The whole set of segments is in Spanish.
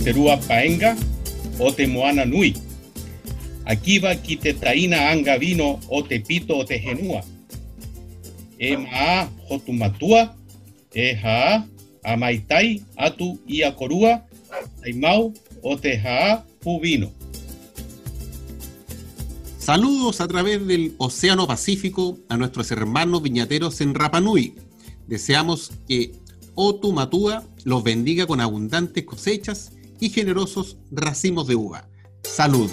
Maiterua Paenga, Ote Moana Nui. Akiva Kitetaina Anga Vino, Ote Pito, Ote Genua. E Maa Jotumatua, E Haa, Amaitai, Atu Iakorua, Taimau, Ote Haa, Pubino. Saludos a través del Océano Pacífico a nuestros hermanos viñateros en Rapanui. Deseamos que Otumatua los bendiga con abundantes cosechas y generosos racimos de uva. Salud.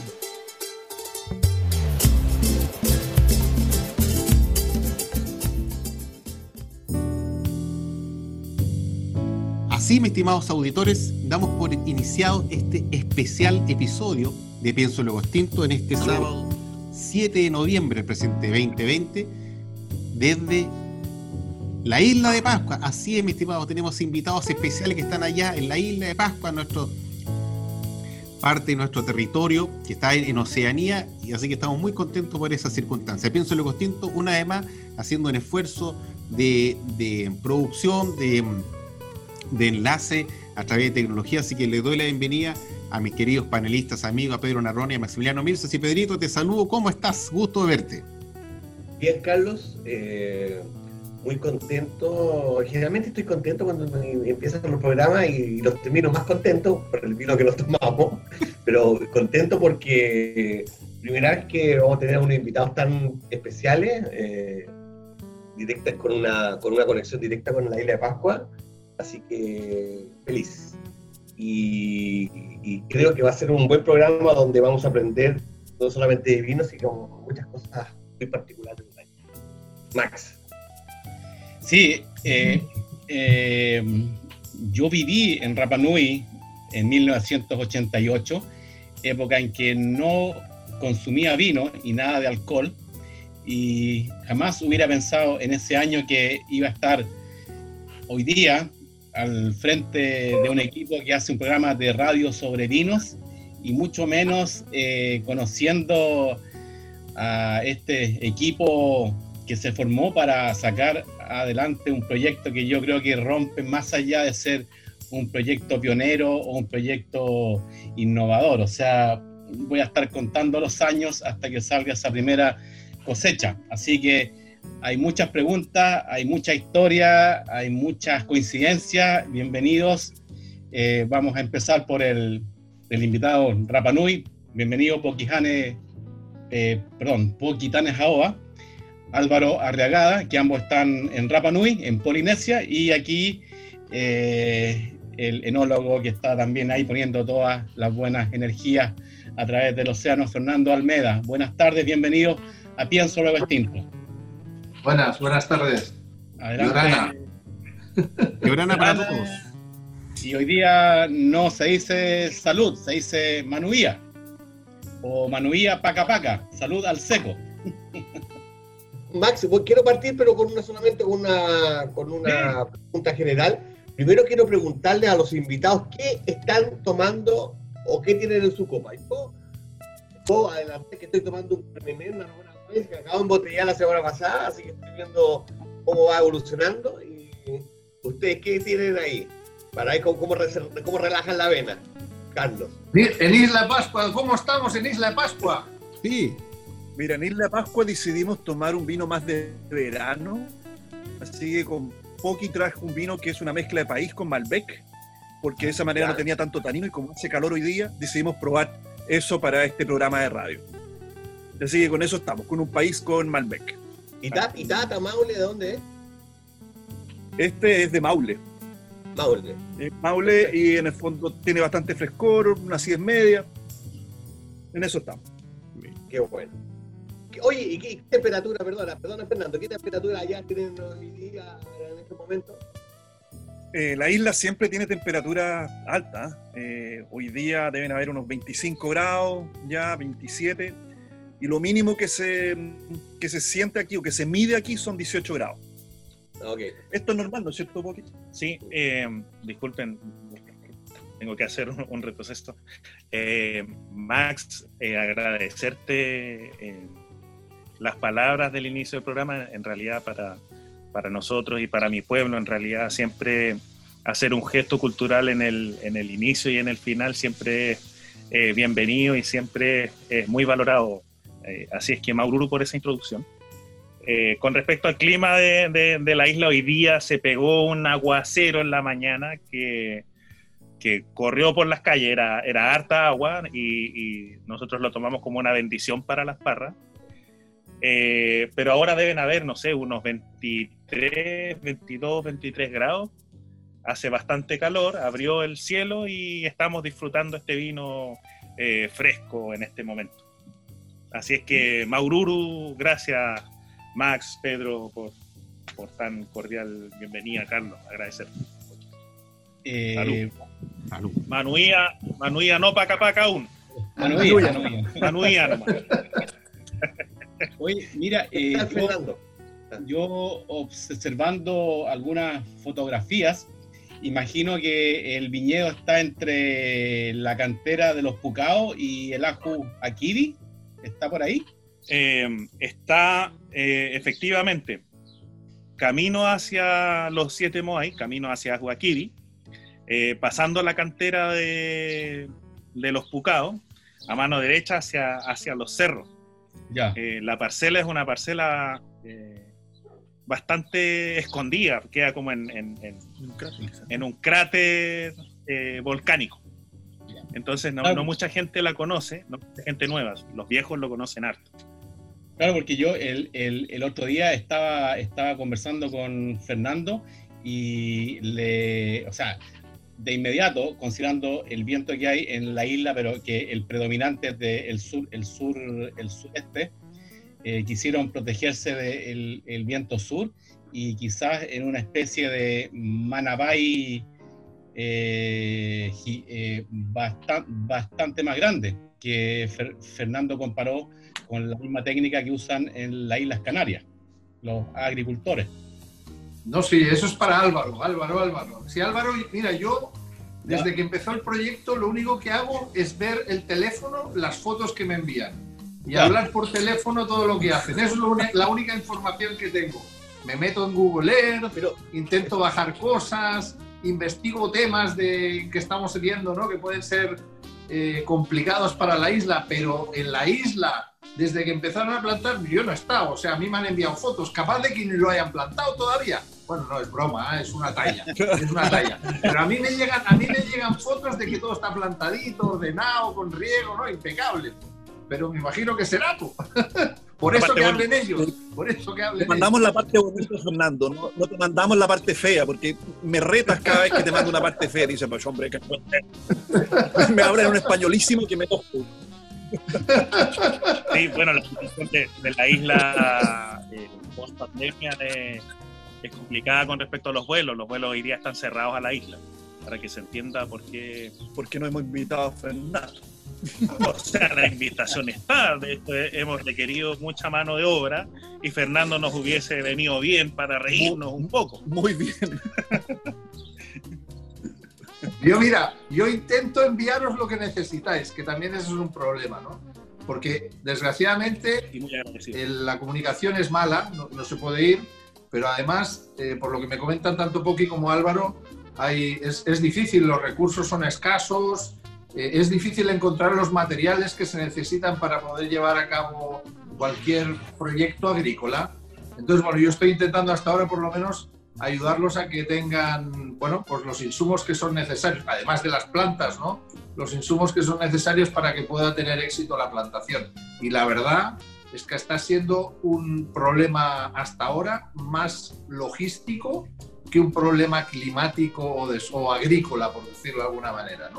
Así, mis estimados auditores, damos por iniciado este especial episodio de Pienso Luego Extinto en este sábado 7 de noviembre presente 2020 desde la isla de Pascua. Así es, mi estimado, tenemos invitados especiales que están allá en la isla de Pascua, nuestro parte de nuestro territorio que está en, Oceanía y así que estamos muy contentos por esa circunstancia. Pienso en lo Costinto, una vez más, haciendo un esfuerzo de, producción, de, enlace a través de tecnología, así que le doy la bienvenida a mis queridos panelistas, amigos, a Pedro Narroni, a Maximiliano Mirces y Pedrito, te saludo, ¿cómo estás? Gusto de verte. Bien, Carlos, eh, muy contento. Generalmente estoy contento cuando empiezan los programas y los termino más contento por el vino que nos tomamos, pero contento porque primera vez que vamos a tener unos invitados tan especiales, eh, directas con una, con una conexión directa con la isla de Pascua, así que feliz. Y, creo que va a ser un buen programa donde vamos a aprender no solamente de vino, sino muchas cosas muy particulares. Max. Sí, eh, eh, yo viví en Rapa Nui en 1988, época en que no consumía vino y nada de alcohol, y jamás hubiera pensado en ese año que iba a estar hoy día al frente de un equipo que hace un programa de radio sobre vinos y mucho menos eh, conociendo a este equipo que se formó para sacar adelante un proyecto que yo creo que rompe más allá de ser un proyecto pionero o un proyecto innovador. O sea, voy a estar contando los años hasta que salga esa primera cosecha. Así que hay muchas preguntas, hay mucha historia, hay muchas coincidencias. Bienvenidos. Eh, vamos a empezar por el, invitado Rapanui. Bienvenido Poquijane, eh, perdón, Jaoa. Álvaro Arriagada, que ambos están en Rapa Nui, en Polinesia, y aquí eh, el enólogo que está también ahí poniendo todas las buenas energías a través del océano, Fernando Almeda. Buenas tardes, bienvenido a Pienso Luego Extinto. Buenas, buenas tardes. Adelante. Llorana para todos. Y hoy día no se dice salud, se dice manuía. O manuía paca paca, salud al seco. Max, pues quiero partir, pero con una solamente con una, con una pregunta general. Primero quiero preguntarle a los invitados qué están tomando o qué tienen en su copa. Yo, yo adelanté que estoy tomando un Premier, una buena vez, que acabo de embotellar la semana pasada, así que estoy viendo cómo va evolucionando y ustedes qué tienen ahí para ver cómo, cómo, relajan la vena, Carlos. En Isla Pascua, ¿cómo estamos en Isla Pascua? Sí. Mira, en Isla Pascua decidimos tomar un vino más de verano, así que con Poki traje un vino que es una mezcla de país con Malbec, porque de esa manera no tenía tanto tanino y como hace calor hoy día, decidimos probar eso para este programa de radio. Así que con eso estamos, con un país con Malbec. ¿Y, Tata Maule de dónde es? Este es de Maule. Maule. Maule y en el fondo tiene bastante frescor, una acidez media. En eso estamos. Qué bueno. Oye, ¿y qué temperatura, perdona, perdona Fernando, qué temperatura allá tienen hoy día en este momento? Eh, la isla siempre tiene temperatura alta. Eh, hoy día deben haber unos 25 grados, ya 27. Y lo mínimo que se, que se siente aquí o que se mide aquí son 18 grados. Okay. Esto es normal, ¿no es cierto, Poki? Sí, eh, disculpen, tengo que hacer un, retroceso. Max, agradecerte las palabras del inicio del programa, en realidad para, para nosotros y para mi pueblo, en realidad siempre hacer un gesto cultural en el, en el inicio y en el final siempre es eh, bienvenido y siempre es muy valorado. Eh, así es que Maururu por esa introducción. Eh, con respecto al clima de, de, la isla, hoy día se pegó un aguacero en la mañana que, que corrió por las calles, era, era harta agua y, y, nosotros lo tomamos como una bendición para las parras. Eh, pero ahora deben haber, no sé, unos 23, 22, 23 grados. Hace bastante calor, abrió el cielo y estamos disfrutando este vino eh, fresco en este momento. Así es que Maururu, gracias Max, Pedro, por, por tan cordial bienvenida, Carlos, agradecer. Eh, salud. salud. Manuía, Manuía no paca paca aún. Manuía, Manuía. Manuía Oye, mira, eh, yo, observando algunas fotografías, imagino que el viñedo está entre la cantera de los Pucaos y el Aju Akiri. ¿Está por ahí? Em, está eh, efectivamente camino hacia los siete Moai, camino hacia Aju Akiri, eh, pasando la cantera de, de los Pucaos, a mano derecha hacia, hacia los cerros. Eh, la parcela es una parcela eh, bastante escondida, queda como en, en, un cráter, eh, volcánico. Entonces no, mucha gente la conoce, no mucha gente nueva, los viejos lo conocen harto. Claro, porque yo el, el, otro día estaba, estaba conversando con Fernando y le, o sea, de inmediato, considerando el viento que hay en la isla, pero que el predominante es del sur, el sur, el sureste, eh, quisieron protegerse del el viento sur y quizás en una especie de manabay eh, eh, bastante más grande que Fernando comparó con la misma técnica que usan en las Islas Canarias, los agricultores. No, sí, eso es para Álvaro, Álvaro, Álvaro. Si Álvaro, mira, yo desde que empezó el proyecto lo único que hago es ver el teléfono, las fotos que me envían y hablar por teléfono todo lo que hacen. Es la única información que tengo. Me meto en Google Earth, pero intento bajar cosas, investigo temas de, que estamos viendo, ¿no? que pueden ser eh, complicados para la isla, pero en la isla, desde que empezaron a plantar, yo no he estado. O sea, a mí me han enviado fotos, capaz de que ni lo hayan plantado todavía bueno, no, es broma, ¿eh? es una talla, es una talla. Pero a mí me llegan, a mí me llegan fotos de que todo está plantadito, ordenado, con riego, ¿no? Impecable. Pero me imagino que será tú. Por eso que hablen ellos. Por eso que hablen Te mandamos la parte bonita, Fernando. No, no, te mandamos la parte fea, porque me retas cada vez que te mando una parte fea. Dice, pues hombre, que me hablan en un españolísimo que me toco. Sí, bueno, la situación de, la isla eh, post pandemia de es complicada con respecto a los vuelos. Los vuelos hoy día están cerrados a la isla, para que se entienda por qué, por qué no hemos invitado a Fernando. o sea, la invitación está, de hecho hemos requerido mucha mano de obra y Fernando nos hubiese venido bien para reírnos un poco. Muy bien. Yo mira, yo intento enviaros lo que necesitáis, que también eso es un problema, ¿no? Porque desgraciadamente la comunicación es mala, no se puede ir pero además, eh, por lo que me comentan tanto Poki como Álvaro, hay, es, es difícil, los recursos son escasos, eh, es difícil encontrar los materiales que se necesitan para poder llevar a cabo cualquier proyecto agrícola. Entonces, bueno, yo estoy intentando hasta ahora por lo menos ayudarlos a que tengan, bueno, pues los insumos que son necesarios, además de las plantas, ¿no? Los insumos que son necesarios para que pueda tener éxito la plantación. Y la verdad es que está siendo un problema hasta ahora más logístico que un problema climático o, de, o agrícola, por decirlo de alguna manera.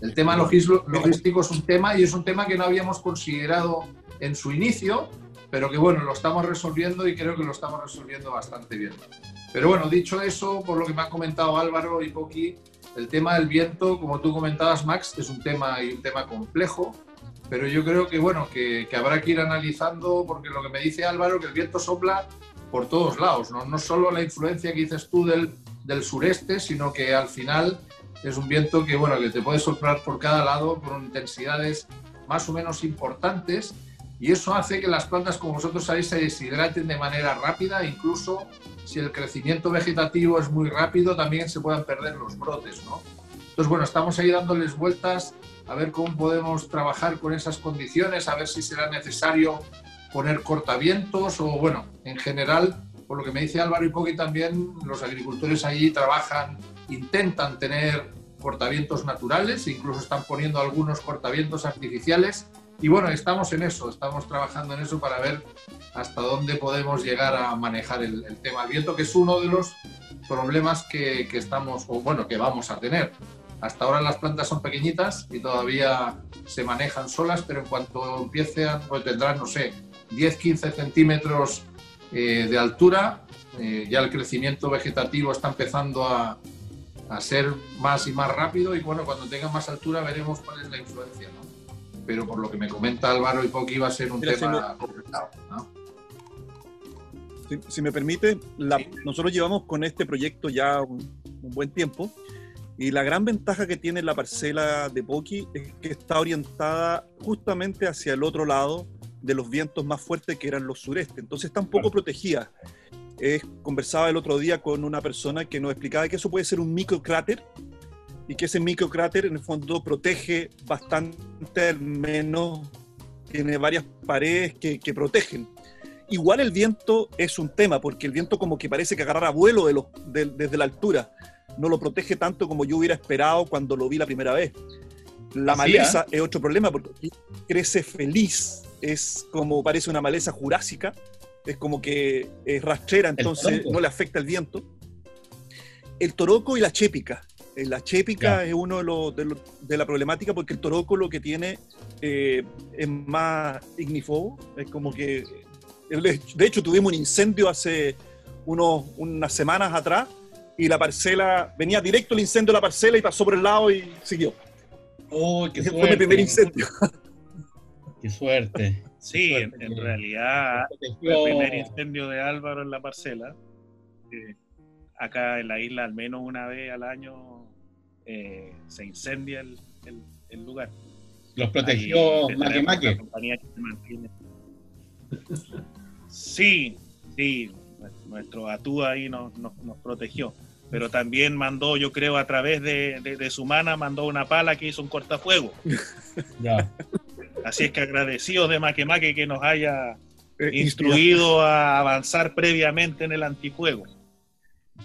El tema logístico es un tema y es un tema que no habíamos considerado en su inicio, pero que bueno, lo estamos resolviendo y creo que lo estamos resolviendo bastante bien. Pero bueno, dicho eso, por lo que me ha comentado Álvaro y Poki, el tema del viento, como tú comentabas, Max, es un tema y un tema complejo, pero yo creo que bueno, que, que, habrá que ir analizando, porque lo que me dice Álvaro, que el viento sopla por todos lados, no, no solo la influencia que dices tú del, del sureste, sino que al final es un viento que, bueno, que te puede soplar por cada lado con intensidades más o menos importantes y eso hace que las plantas, como vosotros sabéis, se deshidraten de manera rápida, incluso si el crecimiento vegetativo es muy rápido, también se puedan perder los brotes, ¿no? Entonces, bueno, estamos ahí dándoles vueltas a ver cómo podemos trabajar con esas condiciones, a ver si será necesario poner cortavientos o, bueno, en general, por lo que me dice Álvaro y Poqui también, los agricultores allí trabajan, intentan tener cortavientos naturales, incluso están poniendo algunos cortavientos artificiales y bueno, estamos en eso, estamos trabajando en eso para ver hasta dónde podemos llegar a manejar el, tema del viento, que es uno de los problemas que, estamos, o bueno, que vamos a tener. Hasta ahora las plantas son pequeñitas y todavía se manejan solas, pero en cuanto empiecen, pues tendrán, no sé, 10-15 centímetros eh, de altura, eh, ya el crecimiento vegetativo está empezando a, a, ser más y más rápido y bueno, cuando tengan más altura veremos cuál es la influencia. ¿no? pero por lo que me comenta Álvaro y Poki va a ser un tema complicado. Si, me permite, nosotros llevamos con este proyecto ya un, buen tiempo y la gran ventaja que tiene la parcela de Poki es que está orientada justamente hacia el otro lado de los vientos más fuertes que eran los sureste, entonces está un poco protegida. conversaba el otro día con una persona que nos explicaba que eso puede ser un microcráter y que ese microcráter en el fondo protege bastante, al menos tiene varias paredes que, que, protegen. Igual el viento es un tema, porque el viento como que parece que agarra vuelo de los, de, desde la altura. No lo protege tanto como yo hubiera esperado cuando lo vi la primera vez. La maleza ¿eh? es otro problema, porque crece feliz, es como parece una maleza jurásica, es como que es rastrera, entonces no le afecta el viento. El toroco y la chépica, eh, la chépica es uno de, los, de, la problemática porque el toroco lo que tiene eh, es más ignífugo, es como que... De hecho, tuvimos un incendio hace unos, unas semanas atrás y la parcela, venía directo el incendio de la parcela y pasó por el lado y siguió. ¡Oh, qué suerte! Fue mi primer incendio. ¡Qué suerte! Sí, en, realidad, el primer incendio de Álvaro en la parcela, eh, acá en la isla al menos una vez al año eh, se incendia el, el, lugar. ¿Los protegió Maque Sí, sí, nuestro Atú ahí nos, nos, protegió. Pero también mandó, yo creo, a través de, de, su mana, mandó una pala que hizo un cortafuego. Ya. Así es que agradecidos de Maquemaque que nos haya eh, instruido a avanzar previamente en el antifuego.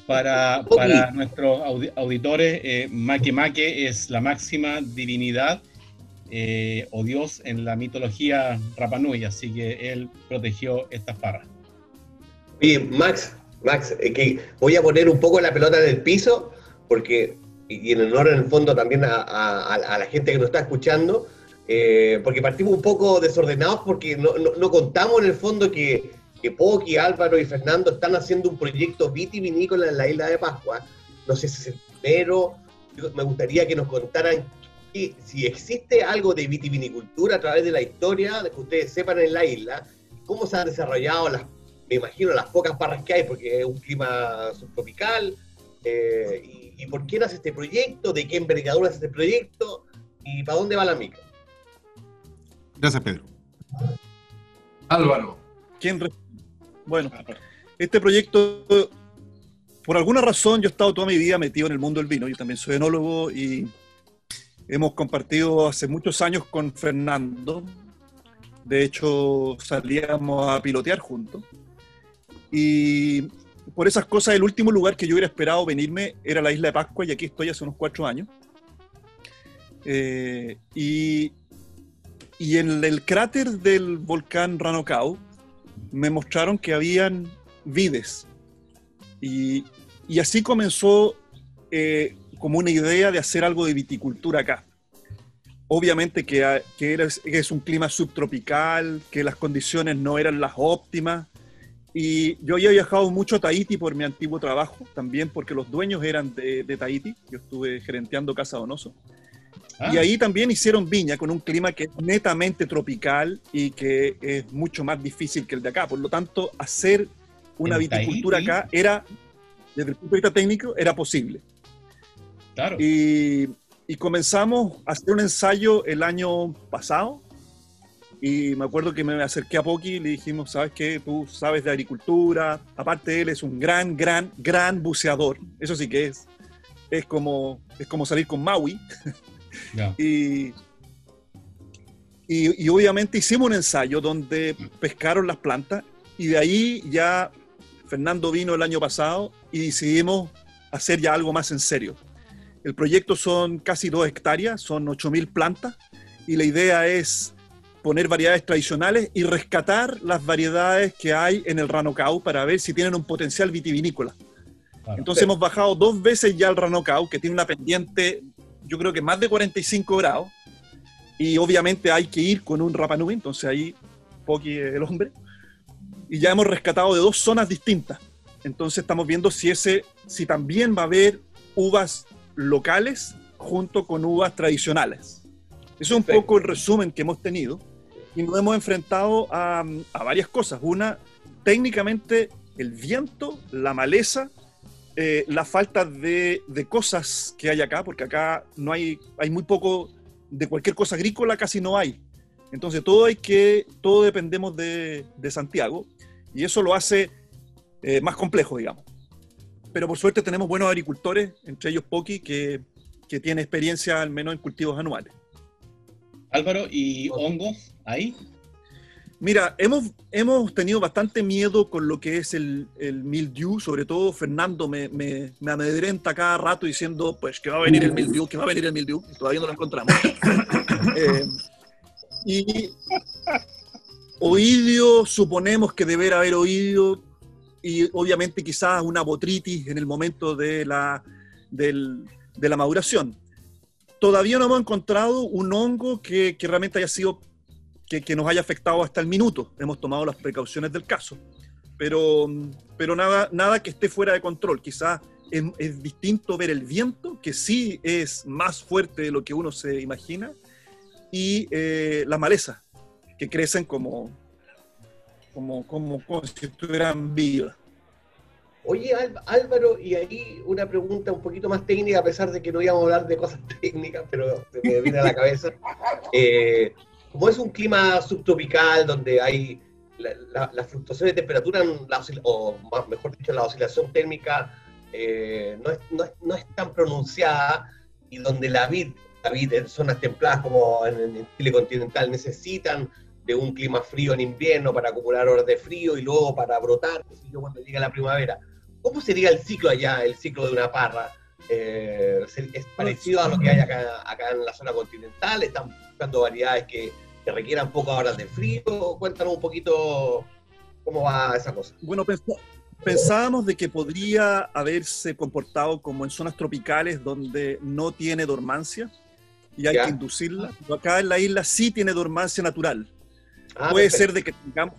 Para, para nuestros auditores, eh, Make es la máxima divinidad eh, o dios en la mitología Rapanui, así que él protegió estas parras. Oye, Max, Max, eh, que voy a poner un poco la pelota en el piso, porque, y en honor en el fondo también a, la gente que nos está escuchando, eh, porque partimos un poco desordenados porque no, no, no contamos en el fondo que que Álvaro y Fernando están haciendo un proyecto vitivinícola en la isla de Pascua. No sé si es el primero. Me gustaría que nos contaran si existe algo de vitivinicultura a través de la historia, que ustedes sepan en la isla, cómo se han desarrollado las, me imagino, las pocas barras que hay, porque es un clima subtropical, eh, y, por qué nace este proyecto, de qué envergadura es este proyecto, y para dónde va la mica. Gracias, Pedro. Álvaro. ¿Quién, bueno, Este proyecto, por alguna razón, yo he estado toda mi vida metido en el mundo del vino. Yo también soy enólogo y hemos compartido hace muchos años con Fernando. De hecho, salíamos a pilotear juntos. Y por esas cosas, el último lugar que yo hubiera esperado venirme era la isla de Pascua y aquí estoy hace unos cuatro años. Eh, y, y en el cráter del volcán Ranocao me mostraron que habían vides. Y, y así comenzó eh, como una idea de hacer algo de viticultura acá. Obviamente que, que es un clima subtropical, que las condiciones no eran las óptimas, y yo había viajado mucho a Tahiti por mi antiguo trabajo, también porque los dueños eran de, de Tahiti. Yo estuve gerenteando Casa Donoso. Ah. Y ahí también hicieron viña con un clima que es netamente tropical y que es mucho más difícil que el de acá. Por lo tanto, hacer una viticultura acá era, desde el punto de vista técnico, era posible. Claro. Y, y comenzamos a hacer un ensayo el año pasado, y me acuerdo que me acerqué a Poki y le dijimos, ¿sabes qué? Tú sabes de agricultura. Aparte, él es un gran, gran, gran buceador. Eso sí que es. Es como, es como salir con Maui. y, y, obviamente hicimos un ensayo donde pescaron las plantas y de ahí ya Fernando vino el año pasado y decidimos hacer ya algo más en serio. El proyecto son casi dos hectáreas, son 8.000 plantas y la idea es poner variedades tradicionales y rescatar las variedades que hay en el Ranocau para ver si tienen un potencial vitivinícola. Entonces hemos bajado dos veces ya el Ranocau, que tiene una pendiente, yo creo que más de 45 grados, y obviamente hay que ir con un Rapanui, entonces ahí Poki el hombre, y ya hemos rescatado de dos zonas distintas. Entonces estamos viendo si ese, si también va a haber uvas locales junto con uvas tradicionales. Eso es un poco el resumen que hemos tenido y nos hemos enfrentado a, varias cosas. Una, técnicamente, el viento, la maleza, eh, la falta de, cosas que hay acá, porque acá no hay, hay muy poco de cualquier cosa agrícola, casi no hay. Entonces todo hay que, todo dependemos de, Santiago y eso lo hace eh, más complejo, digamos. Pero por suerte tenemos buenos agricultores, entre ellos Poki, que, que tiene experiencia al menos en cultivos anuales. Álvaro, ¿y hongos ahí? Mira, hemos, hemos tenido bastante miedo con lo que es el, el mildew, sobre todo Fernando me, me, me, amedrenta cada rato diciendo, pues que va a venir el mildew, que va a venir el mildew, y todavía no lo encontramos. eh, y oidio, suponemos que deberá haber oído, y obviamente quizás una botritis en el momento de la, del, de la maduración todavía no hemos encontrado un hongo que, realmente haya sido, que, nos haya afectado hasta el minuto. Hemos tomado las precauciones del caso, pero, pero nada, nada que esté fuera de control. Quizás es, distinto ver el viento, que sí es más fuerte de lo que uno se imagina, y eh, las malezas, que crecen como, como, como, como si estuvieran vivas. Oye, Álvaro, y ahí una pregunta un poquito más técnica, a pesar de que no íbamos a hablar de cosas técnicas, pero me viene a la cabeza. Eh, como es un clima subtropical donde hay la, la, fluctuación de temperatura, o más, mejor dicho, la oscilación térmica eh, no, es, no, es, no, es, tan pronunciada y donde la vid, la vid en zonas templadas como en, el Chile continental necesitan de un clima frío en invierno para acumular horas de frío y luego para brotar, cuando llega la primavera. ¿Cómo sería el ciclo allá, el ciclo de una parra? Eh, ¿Es parecido a lo que hay acá, acá en la zona continental? ¿Están buscando variedades que, requieran pocas horas de frío? Cuéntanos un poquito cómo va esa cosa. Bueno, pensábamos de que podría haberse comportado como en zonas tropicales donde no tiene dormancia y hay que inducirla. Pero acá en la isla sí tiene dormancia natural. Ah, Puede ser de que tengamos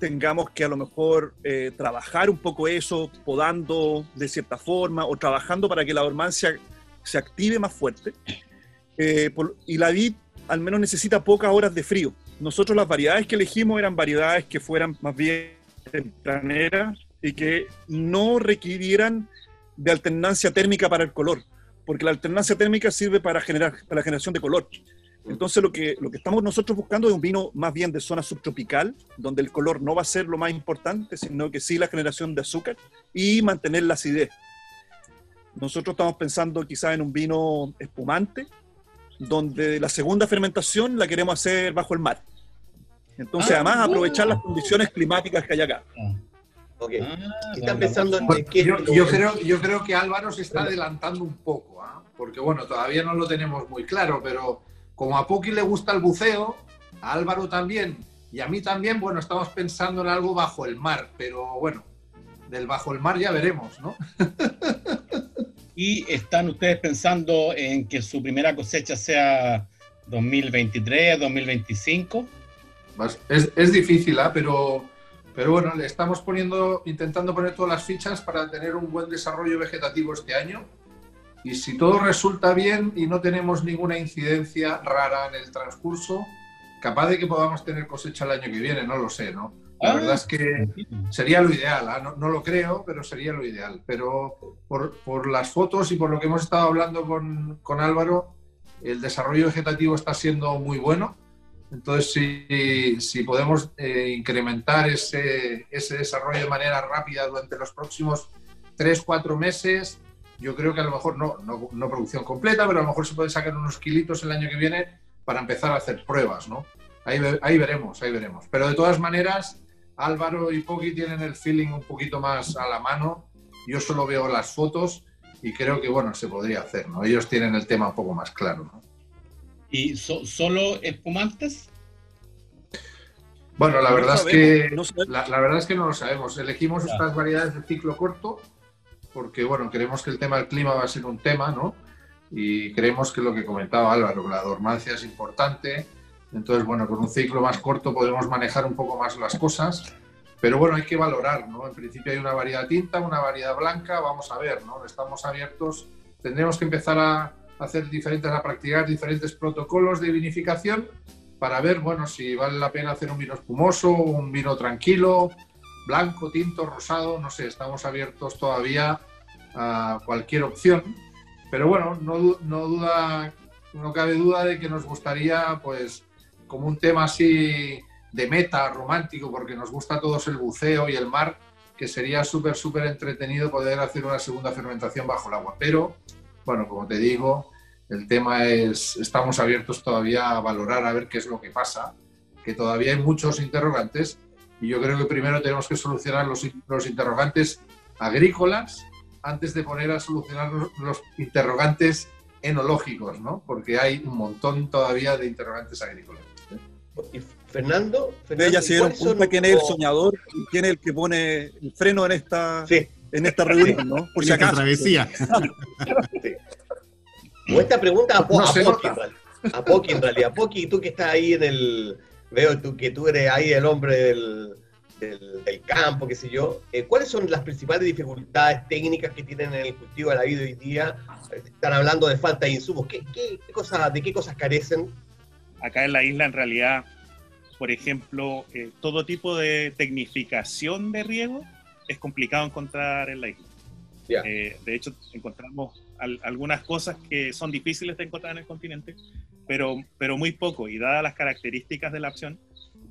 tengamos que a lo mejor eh, trabajar un poco eso, podando de cierta forma o trabajando para que la dormancia se active más fuerte. Eh, y la vid al menos necesita pocas horas de frío. Nosotros las variedades que elegimos eran variedades que fueran más bien tempraneras y que no requirieran de alternancia térmica para el color, porque la alternancia térmica sirve para, generar, para la generación de color. Entonces lo que, lo que estamos nosotros buscando es un vino más bien de zona subtropical, donde el color no va a ser lo más importante, sino que sí la generación de azúcar y mantener la acidez. Nosotros estamos pensando quizás en un vino espumante, donde la segunda fermentación la queremos hacer bajo el mar. Entonces, Ah, además, aprovechar las condiciones climáticas que hay acá. Ok. Ah, ¿Qué la- están la- pensando en qué? yo, yo creo, yo creo que Álvaro se está adelantando un poco, ¿ah? porque bueno, todavía no lo tenemos muy claro, pero como a Poki le gusta el buceo, a Álvaro también y a mí también, bueno, estamos pensando en algo bajo el mar, pero bueno, del bajo el mar ya veremos, ¿no? ¿Y están ustedes pensando en que su primera cosecha sea 2023, 2025? Vas- Es, es difícil, ¿ah? pero, pero bueno, le estamos poniendo, intentando poner todas las fichas para tener un buen desarrollo vegetativo este año. Y si todo resulta bien y no tenemos ninguna incidencia rara en el transcurso, capaz de que podamos tener cosecha el año que viene, no lo sé, ¿no? La Ah. verdad es que sería lo ideal, ¿ah? no, no lo creo, pero sería lo ideal. Pero por, por las fotos y por lo que hemos estado hablando con, con Álvaro, el desarrollo vegetativo está siendo muy bueno. Entonces, si, si podemos eh, incrementar ese, ese desarrollo de manera rápida durante los próximos 3-4 meses, yo creo que a lo mejor no, no, no producción completa, pero a lo mejor se puede sacar unos kilitos el año que viene para empezar a hacer pruebas, ¿no? Ahí, ahí veremos, ahí veremos. Pero de todas maneras, Álvaro y Poki tienen el feeling un poquito más a la mano. Yo solo veo las fotos y creo que, bueno, se podría hacer, ¿no? Ellos tienen el tema un poco más claro, ¿no? ¿Y so- solo espumantes? Bueno, la No verdad es que no la, la verdad es que no lo sabemos. Elegimos estas variedades de ciclo corto porque, bueno, creemos que el tema del clima va a ser un tema, ¿no? Y creemos que lo que comentaba Álvaro, la dormancia es importante. Entonces, bueno, con un ciclo más corto podemos manejar un poco más las cosas. Pero bueno, hay que valorar, ¿no? En principio hay una variedad tinta, una variedad blanca, vamos a ver, ¿no? Estamos abiertos. Tendremos que empezar a hacer diferentes, a practicar diferentes protocolos de vinificación para ver, bueno, si vale la pena hacer un vino espumoso, un vino tranquilo, blanco, tinto, rosado, no sé, estamos abiertos todavía a cualquier opción. Pero bueno, no, no duda, no cabe duda de que nos gustaría, pues, como un tema así de meta, romántico, porque nos gusta a todos el buceo y el mar, que sería súper, súper entretenido poder hacer una segunda fermentación bajo el agua. Pero, bueno, como te digo, el tema es, estamos abiertos todavía a valorar a ver qué es lo que pasa, que todavía hay muchos interrogantes y yo creo que primero tenemos que solucionar los, interrogantes agrícolas antes de poner a solucionar los interrogantes enológicos, ¿no? Porque hay un montón todavía de interrogantes agrícolas. Y Fernando, Fernando, ya se dieron ¿cuáles son cuenta quién es el soñador y quién es el que pone el freno en esta, Sí, en esta reunión, ¿no? Por si En acaso. travesía. o esta pregunta a, Po- No a Poki, nota. en realidad. a Poki en realidad. Poki, tú que estás ahí en el... Veo tú, que tú eres ahí el hombre del, del, del campo, qué sé yo. Eh, ¿Cuáles son las principales dificultades técnicas que tienen en el cultivo de la vida hoy día? Están hablando de falta de insumos. ¿Qué, qué, qué cosas, ¿De qué cosas carecen? Acá en la isla en realidad, por ejemplo, eh, todo tipo de tecnificación de riego es complicado encontrar en la isla. Eh, de hecho, encontramos al- algunas cosas que son difíciles de encontrar en el continente, pero, pero muy poco. Y dadas las características de la opción,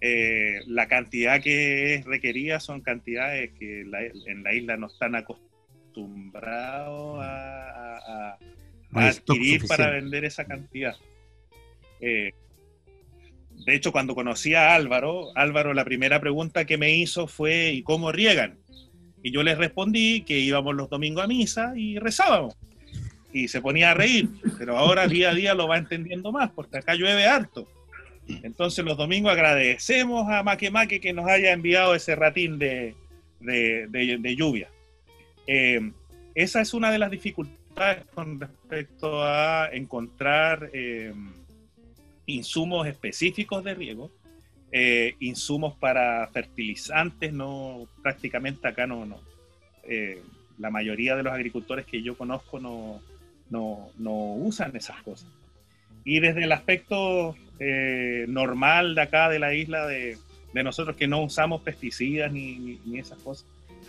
eh, la cantidad que es requerida son cantidades que la- en la isla no están acostumbrados a, adquirir para vender esa cantidad. Eh, de hecho, cuando conocí a Álvaro, Álvaro la primera pregunta que me hizo fue ¿y cómo riegan? Y yo les respondí que íbamos los domingos a misa y rezábamos. Y se ponía a reír, pero ahora día a día lo va entendiendo más, porque acá llueve harto. Entonces los domingos agradecemos a Maque Maque que nos haya enviado ese ratín de, de- de- de lluvia. Eh, esa es una de las dificultades con respecto a encontrar eh, insumos específicos de riego, eh, insumos para fertilizantes, no prácticamente acá no, no. Eh, la mayoría de los agricultores que yo conozco no, no, no usan esas cosas. Y desde el aspecto eh, normal de acá, de la isla, de, nosotros que no usamos pesticidas ni, ni- ni esas cosas,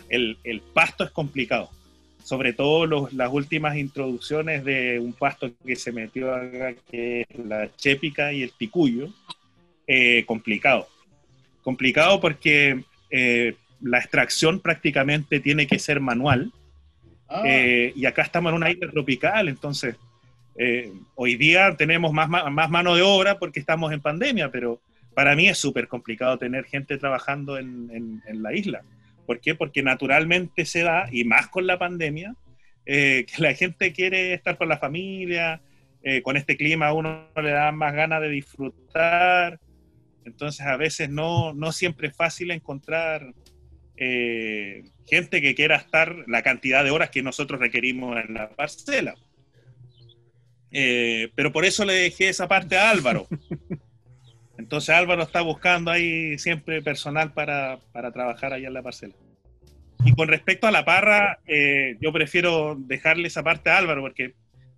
el, el pasto es complicado. Sobre todo las últimas introducciones de un pasto que se metió acá, que es la chépica y el ticuyo, eh, complicado. Complicado porque eh, la extracción prácticamente tiene que ser manual. Ah. Eh, y acá estamos en una isla tropical, entonces hoy día tenemos más, más mano de obra porque estamos en pandemia, pero para mí es súper complicado tener gente trabajando en, en la isla. ¿Por qué? Porque naturalmente se da, y más con la pandemia, eh, que la gente quiere estar con la familia, eh, con este clima a uno le da más ganas de disfrutar, entonces a veces no, no siempre es fácil encontrar eh, gente que quiera estar la cantidad de horas que nosotros requerimos en la parcela. pero por eso le dejé esa parte a Álvaro. Entonces Álvaro está buscando ahí siempre personal para, trabajar allá en la parcela. Y con respecto a la parra, eh, yo prefiero dejarle esa parte a Álvaro porque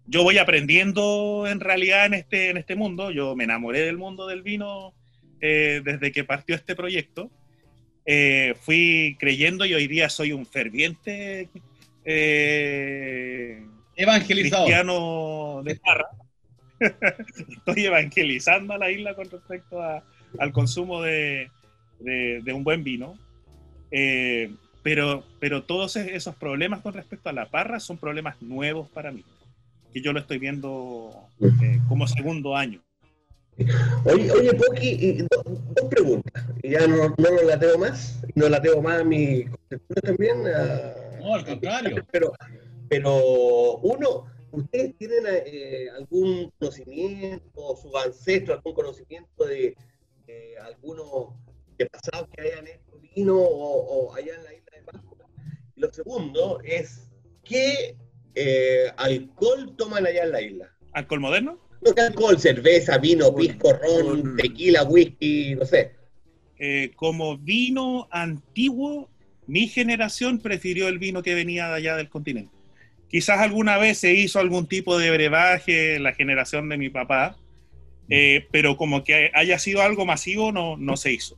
yo voy aprendiendo en realidad en este, en este mundo. Yo me enamoré del mundo del vino eh, desde que partió este proyecto. Eh, fui creyendo y hoy día soy un ferviente evangelizado cristiano de parra. Estoy evangelizando a la isla con respecto al consumo de, un buen vino. Eh, pero, pero todos esos problemas con respecto a la parra son problemas nuevos para mí, que yo lo estoy viendo eh, como segundo año. Oye, oye Poki, dos, preguntas. Ya no, no la tengo más, no la tengo más a mi también. no, al contrario. Pero, pero uno, ¿Ustedes tienen eh, algún conocimiento, su ancestro, algún conocimiento de, algunos de pasados que hayan hecho vino o, allá en la isla de Pascua? Y lo segundo es, ¿qué eh, alcohol toman allá en la isla? ¿Alcohol moderno? No, ¿qué alcohol? Cerveza, vino, pisco, ron, tequila, whisky, no sé. Eh, como vino antiguo, mi generación prefirió el vino que venía de allá del continente. Quizás alguna vez se hizo algún tipo de brebaje en la generación de mi papá, eh, pero como que haya sido algo masivo no, no se hizo.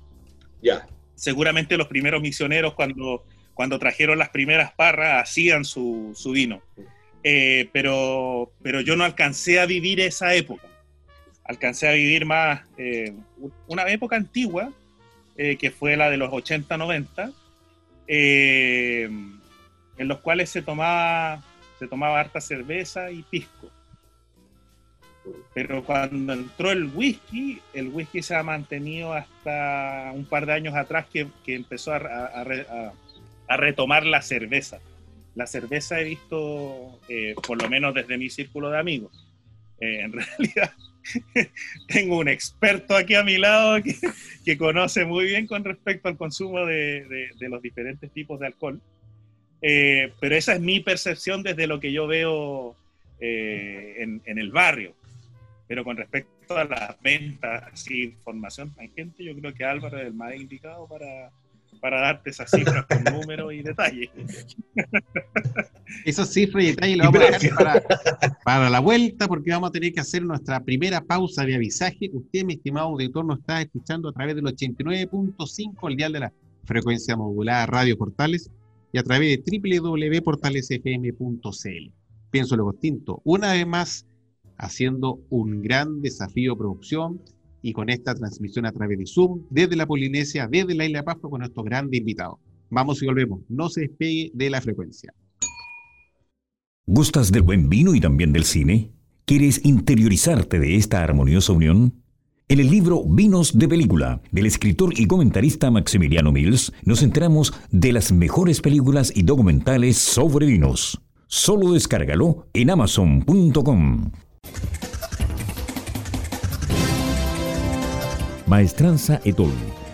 Ya. Seguramente los primeros misioneros cuando, cuando trajeron las primeras parras hacían su, su vino, eh, pero, pero yo no alcancé a vivir esa época. Alcancé a vivir más eh, una época antigua, que fue la de los 80-90, en los cuales se tomaba se tomaba harta cerveza y pisco. Pero cuando entró el whisky, el whisky se ha mantenido hasta un par de años atrás que, empezó a, retomar la cerveza. La cerveza he visto, eh, por lo menos desde mi círculo de amigos. Eh, en realidad, tengo un experto aquí a mi lado que, conoce muy bien con respecto al consumo de los diferentes tipos de alcohol. Eh, pero esa es mi percepción desde lo que yo veo eh, en, el barrio. Pero con respecto a las ventas y información tangente, yo creo que Álvaro es el más indicado para, para darte esas cifras con números y detalles. Esas cifras y detalles lo vamos a dejar para, para, la vuelta porque vamos a tener que hacer nuestra primera pausa de avisaje. Usted, mi estimado auditor, nos está escuchando a través del 89.5, el dial de la frecuencia modulada Radio Portales y a través de www.portalesfm.cl. Pienso lo distinto, una vez más haciendo un gran desafío de producción y con esta transmisión a través de Zoom desde la Polinesia, desde la Isla de Pascua con nuestros grandes invitados. Vamos y volvemos, no se despegue de la frecuencia. ¿Gustas del buen vino y también del cine? ¿Quieres interiorizarte de esta armoniosa unión? En el libro Vinos de Película, del escritor y comentarista Maximiliano Mills, nos enteramos de las mejores películas y documentales sobre vinos. Solo descárgalo en amazon.com. Maestranza Etol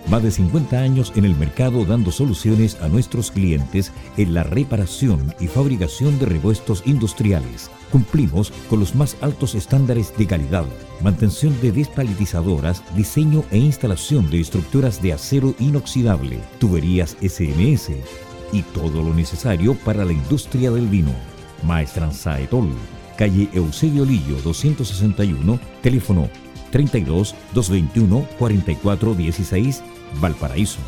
más de 50 años en el mercado dando soluciones a nuestros clientes en la reparación y fabricación de repuestos industriales. Cumplimos con los más altos estándares de calidad, mantención de despalitizadoras, diseño e instalación de estructuras de acero inoxidable, tuberías SMS y todo lo necesario para la industria del vino. Maestranza Etol, calle Eusebio Lillo 261, teléfono 32 221 44 16 Valparaíso.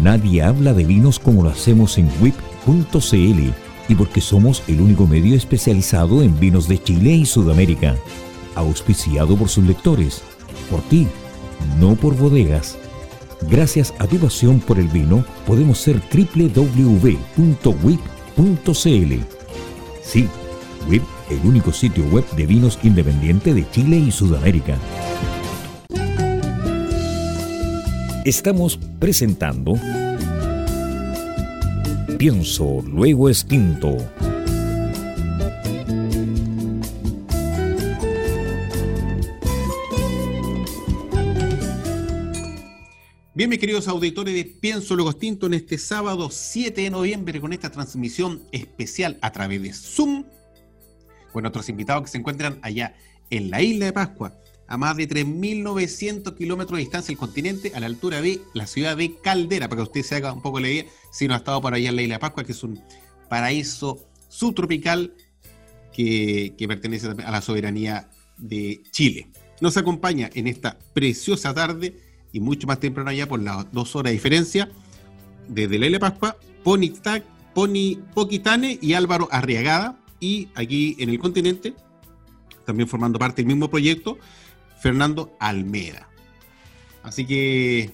Nadie habla de vinos como lo hacemos en WIP.cl y porque somos el único medio especializado en vinos de Chile y Sudamérica. Auspiciado por sus lectores. Por ti, no por bodegas. Gracias a tu pasión por el vino, podemos ser www.wip.cl. Sí, WIP, el único sitio web de vinos independiente de Chile y Sudamérica. Estamos presentando Pienso, luego extinto. Bien, mis queridos auditores de Pienso Luego Extinto, en este sábado 7 de noviembre con esta transmisión especial a través de Zoom con otros invitados que se encuentran allá en la isla de Pascua, a más de 3.900 kilómetros de distancia del continente, a la altura de la ciudad de Caldera, para que usted se haga un poco la idea, si no ha estado por allá en la isla de Pascua, que es un paraíso subtropical que, pertenece a la soberanía de Chile. Nos acompaña en esta preciosa tarde y mucho más temprano allá por las dos horas de diferencia, desde la isla de Pascua, Pony Poquitane y Álvaro Arriagada, y aquí en el continente, también formando parte del mismo proyecto, Fernando Almeda. Así que,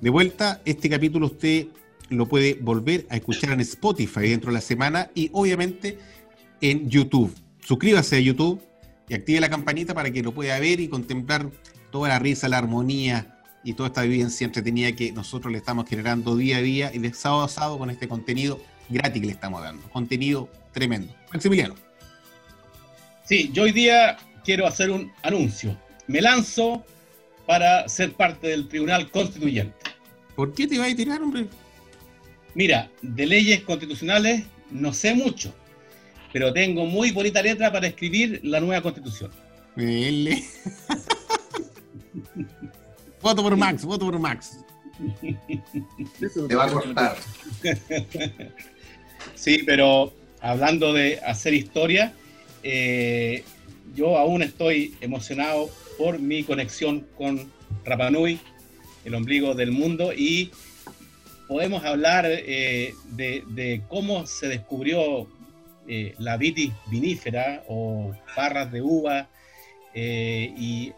de vuelta, este capítulo usted lo puede volver a escuchar en Spotify dentro de la semana y obviamente en YouTube. Suscríbase a YouTube y active la campanita para que lo pueda ver y contemplar toda la risa, la armonía y toda esta vivencia entretenida que nosotros le estamos generando día a día y de sábado a sábado con este contenido gratis que le estamos dando. Contenido tremendo. Maximiliano. Sí, yo hoy día quiero hacer un anuncio. Me lanzo para ser parte del Tribunal Constituyente. ¿Por qué te vas a tirar, hombre? Mira, de leyes constitucionales no sé mucho, pero tengo muy bonita letra para escribir la nueva constitución. Voto por Max, voto por Max. Te va a costar. sí, pero hablando de hacer historia, eh, yo aún estoy emocionado por mi conexión con Rapanui, el ombligo del mundo, y podemos hablar eh, de, cómo se descubrió eh, la vitis vinífera o parras de uva y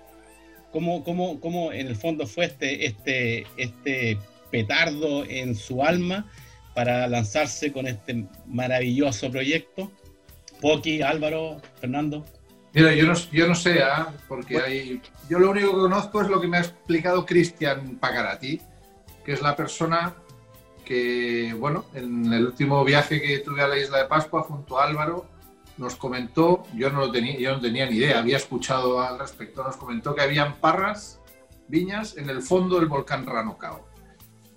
cómo, cómo, cómo, en el fondo fue este, este, este petardo en su alma para lanzarse con este maravilloso proyecto. Poki, Álvaro, Fernando. Mira, yo no, yo no sé, ¿ah? porque hay, yo lo único que conozco es lo que me ha explicado Cristian Pagarati, que es la persona que, bueno, en el último viaje que tuve a la isla de Pascua junto a Álvaro, nos comentó, yo no, lo tenía, yo no tenía ni idea, había escuchado al respecto, nos comentó que habían parras, viñas, en el fondo del volcán Ranocao.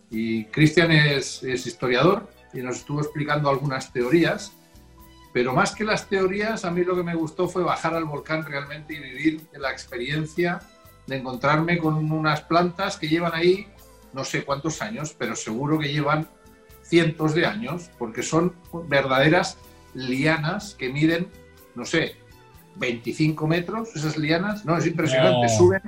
Y Cristian es, historiador y nos estuvo explicando algunas teorías, pero más que las teorías, a mí lo que me gustó fue bajar al volcán realmente y vivir la experiencia de encontrarme con unas plantas que llevan ahí no sé cuántos años, pero seguro que llevan cientos de años, porque son verdaderas lianas que miden, no sé, 25 metros, esas lianas, no, es impresionante, suben,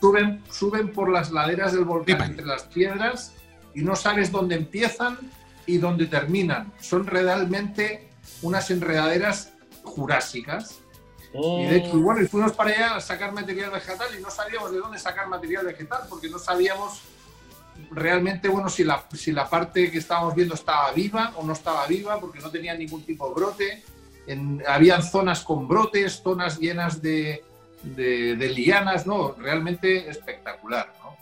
suben, suben por las laderas del volcán entre las piedras y no sabes dónde empiezan y dónde terminan. Son realmente unas enredaderas jurásicas. Y de hecho, oh. bueno, y fuimos para allá a sacar material vegetal y no sabíamos de dónde sacar material vegetal porque no sabíamos realmente, bueno, si la, si la parte que estábamos viendo estaba viva o no estaba viva porque no tenía ningún tipo de brote habían zonas con brotes, zonas llenas de, lianas, ¿no? Realmente espectacular, ¿no?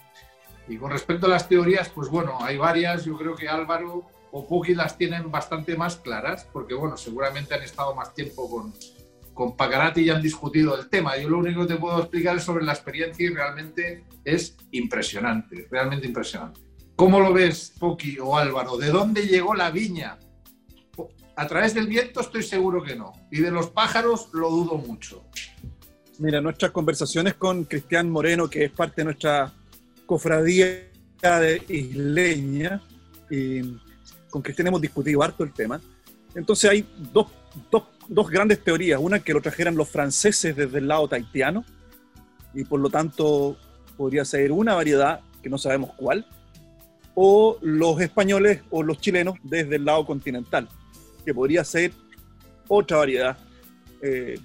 Y con respecto a las teorías, pues bueno, hay varias, yo creo que Álvaro o Puki las tienen bastante más claras, porque bueno, seguramente han estado más tiempo con, con Pacarati y han discutido el tema. Yo lo único que te puedo explicar es sobre la experiencia y realmente es impresionante, realmente impresionante. ¿Cómo lo ves, Poki o Álvaro? ¿De dónde llegó la viña? A través del viento estoy seguro que no. Y de los pájaros lo dudo mucho. Mira, nuestras conversaciones con Cristian Moreno, que es parte de nuestra cofradía de isleña, y con Cristian hemos discutido harto el tema. Entonces hay dos, dos, dos grandes teorías. Una que lo trajeran los franceses desde el lado taitiano, y por lo tanto podría ser una variedad que no sabemos cuál. o los españoles o los chilenos desde el lado continental, que podría ser otra variedad. Eh,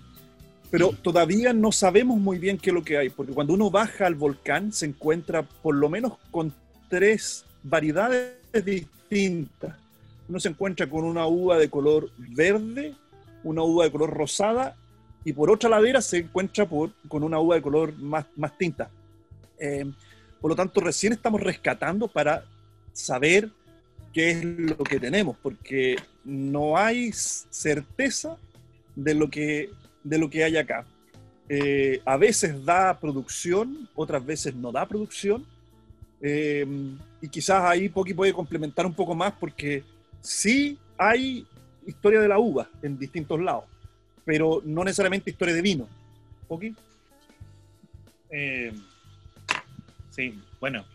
pero todavía no sabemos muy bien qué es lo que hay, porque cuando uno baja al volcán se encuentra por lo menos con tres variedades distintas. Uno se encuentra con una uva de color verde, una uva de color rosada y por otra ladera se encuentra con una uva de color más, más tinta. Eh, por lo tanto, recién estamos rescatando para saber qué es lo que tenemos, porque no hay certeza de lo que, de lo que hay acá. Eh, a veces da producción, otras veces no da producción, eh, y quizás ahí Poki puede complementar un poco más porque sí hay historia de la uva en distintos lados, pero no necesariamente historia de vino. ¿Poki? Eh, sí, bueno,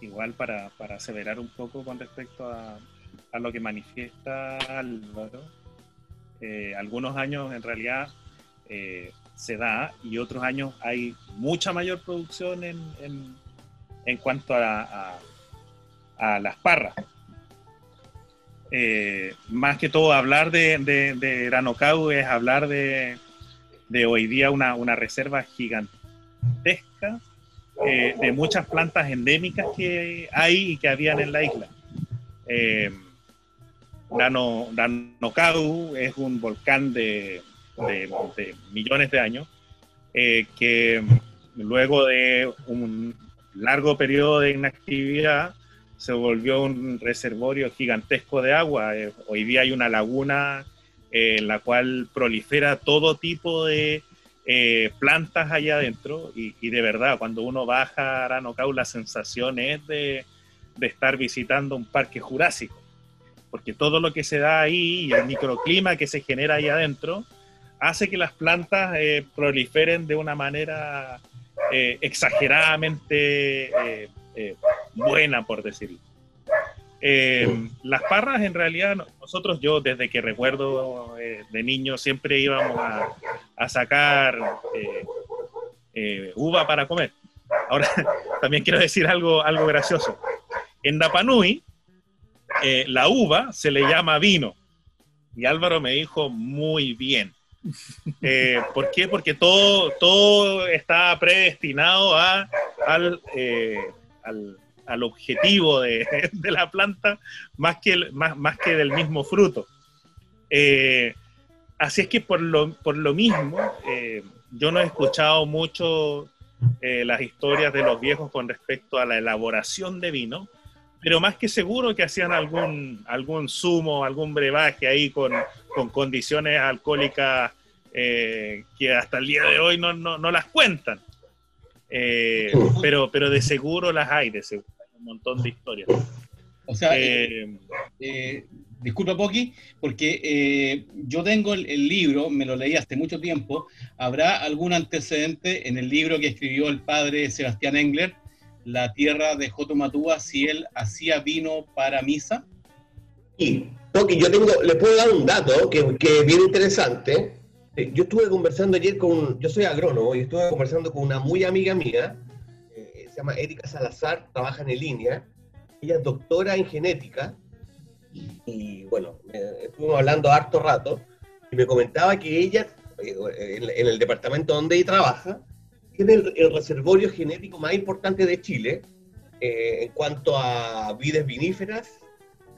igual para, aseverar un poco con respecto a, a lo que manifiesta Álvaro, eh, algunos años en realidad eh, se da y otros años hay mucha mayor producción en, en, en cuanto a, a, las parras. Eh, más que todo hablar de, de, es hablar de, hoy día una, reserva gigantesca eh, de muchas plantas endémicas que hay y que habían en la isla. Eh, es un volcán de, millones de años eh, que luego de un largo periodo de inactividad se volvió un reservorio gigantesco de agua. Eh, hoy día hay una laguna en la cual prolifera todo tipo de eh, plantas allá adentro y, de verdad, cuando uno baja a Aranocau, la sensación es de, estar visitando un parque jurásico, porque todo lo que se da ahí y el microclima que se genera ahí adentro hace que las plantas eh, proliferen de una manera eh, buena, por decirlo. las parras en realidad, nosotros yo desde que recuerdo de niño siempre íbamos a, a sacar eh, eh, uva para comer. Ahora, también quiero decir algo, algo gracioso. En Dapanui, eh, la uva se le llama vino. Y Álvaro me dijo muy bien. ¿Por qué? Porque todo, todo está predestinado a, al, al, objetivo de, la planta más que, más, más que del mismo fruto. Así es que por lo, por lo mismo, eh, yo no he escuchado mucho eh, las historias de los viejos con respecto a la elaboración de vino, pero más que seguro que hacían algún, algún zumo, algún brebaje ahí con, con condiciones alcohólicas eh, que hasta el día de hoy no, no, no las cuentan. Pero, pero de seguro las hay, de seguro, hay un montón de historias. O sea, disculpa Poki, porque eh, yo tengo el, libro, me lo leí hace mucho tiempo, ¿habrá algún antecedente en el libro que escribió el padre Sebastián Engler, La tierra de Jotomatúa, si él hacía vino para misa? Sí, Poki, yo tengo, le puedo dar un dato que, que es bien interesante. Yo estuve conversando ayer con, yo soy agrónomo y estuve conversando con una muy amiga mía, eh, se llama Erika Salazar, trabaja en línea, ella es doctora en genética, y bueno, estuvimos hablando harto rato, y me comentaba que ella, eh, en, el departamento donde ella trabaja, tiene el, reservorio genético más importante de Chile eh, en cuanto a vides viníferas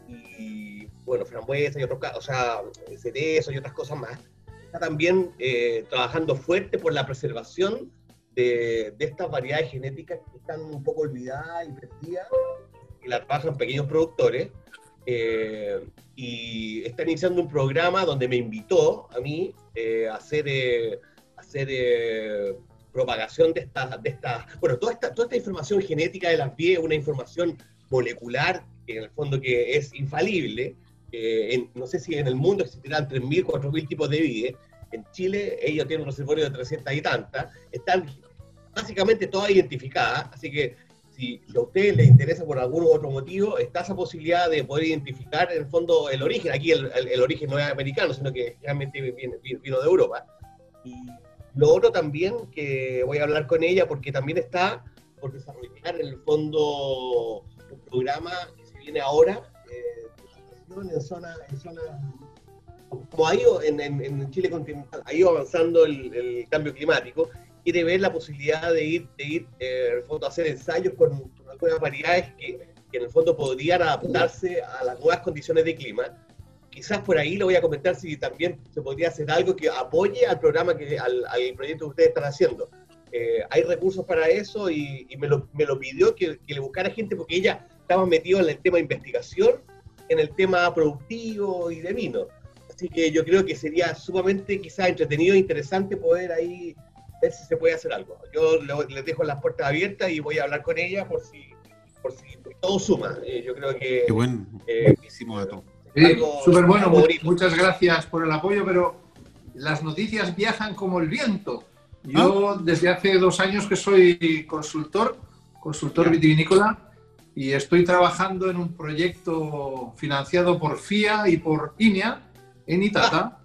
y, bueno, frambuesas y otros o sea, cerezos y otras cosas más. Está también eh, trabajando fuerte por la preservación de, de, estas variedades genéticas que están un poco olvidadas y perdidas, y la trabajan pequeños productores. Eh, y está iniciando un programa donde me invitó a mí eh, a hacer, eh, hacer propagación de estas, de esta, bueno, toda esta, toda esta información genética de las vías, una información molecular, que en el fondo que es infalible. No sé si en el mundo existirán 3.000, 4.000 tipos de vides. En Chile ellos tienen un reservorio de 300 y tantas. Están básicamente todas identificadas, así que si a ustedes les interesa por algún otro motivo, está esa posibilidad de poder identificar en el fondo el origen. Aquí el, el, origen no es americano, sino que realmente viene, vino de Europa. Y lo otro también que voy a hablar con ella, porque también está por desarrollar en el fondo un programa que se viene ahora eh, en zona, en zona como ha ido en, en, Chile continental, ha ido avanzando el, cambio climático, quiere ver la posibilidad de ir, de ir eh, a hacer ensayos con, algunas variedades que, que, en el fondo podrían adaptarse a las nuevas condiciones de clima. Quizás por ahí lo voy a comentar si también se podría hacer algo que apoye al programa, que, al, al proyecto que ustedes están haciendo. Eh, hay recursos para eso y, y me, lo, me, lo, pidió que, que, le buscara gente porque ella estaba metida en el tema de investigación, en el tema productivo y de vino. Así que yo creo que sería sumamente quizás entretenido e interesante poder ahí ver si se puede hacer algo. Yo les dejo las puertas abiertas y voy a hablar con ella por si, por si todo suma. Eh, yo creo que... Qué buen, eh, de todo. Súper bueno, muchas gracias por el apoyo, pero las noticias viajan como el viento. Yo ah. desde hace dos años que soy consultor, consultor vitivinícola, y estoy trabajando en un proyecto financiado por FIA y por INEA, en Itata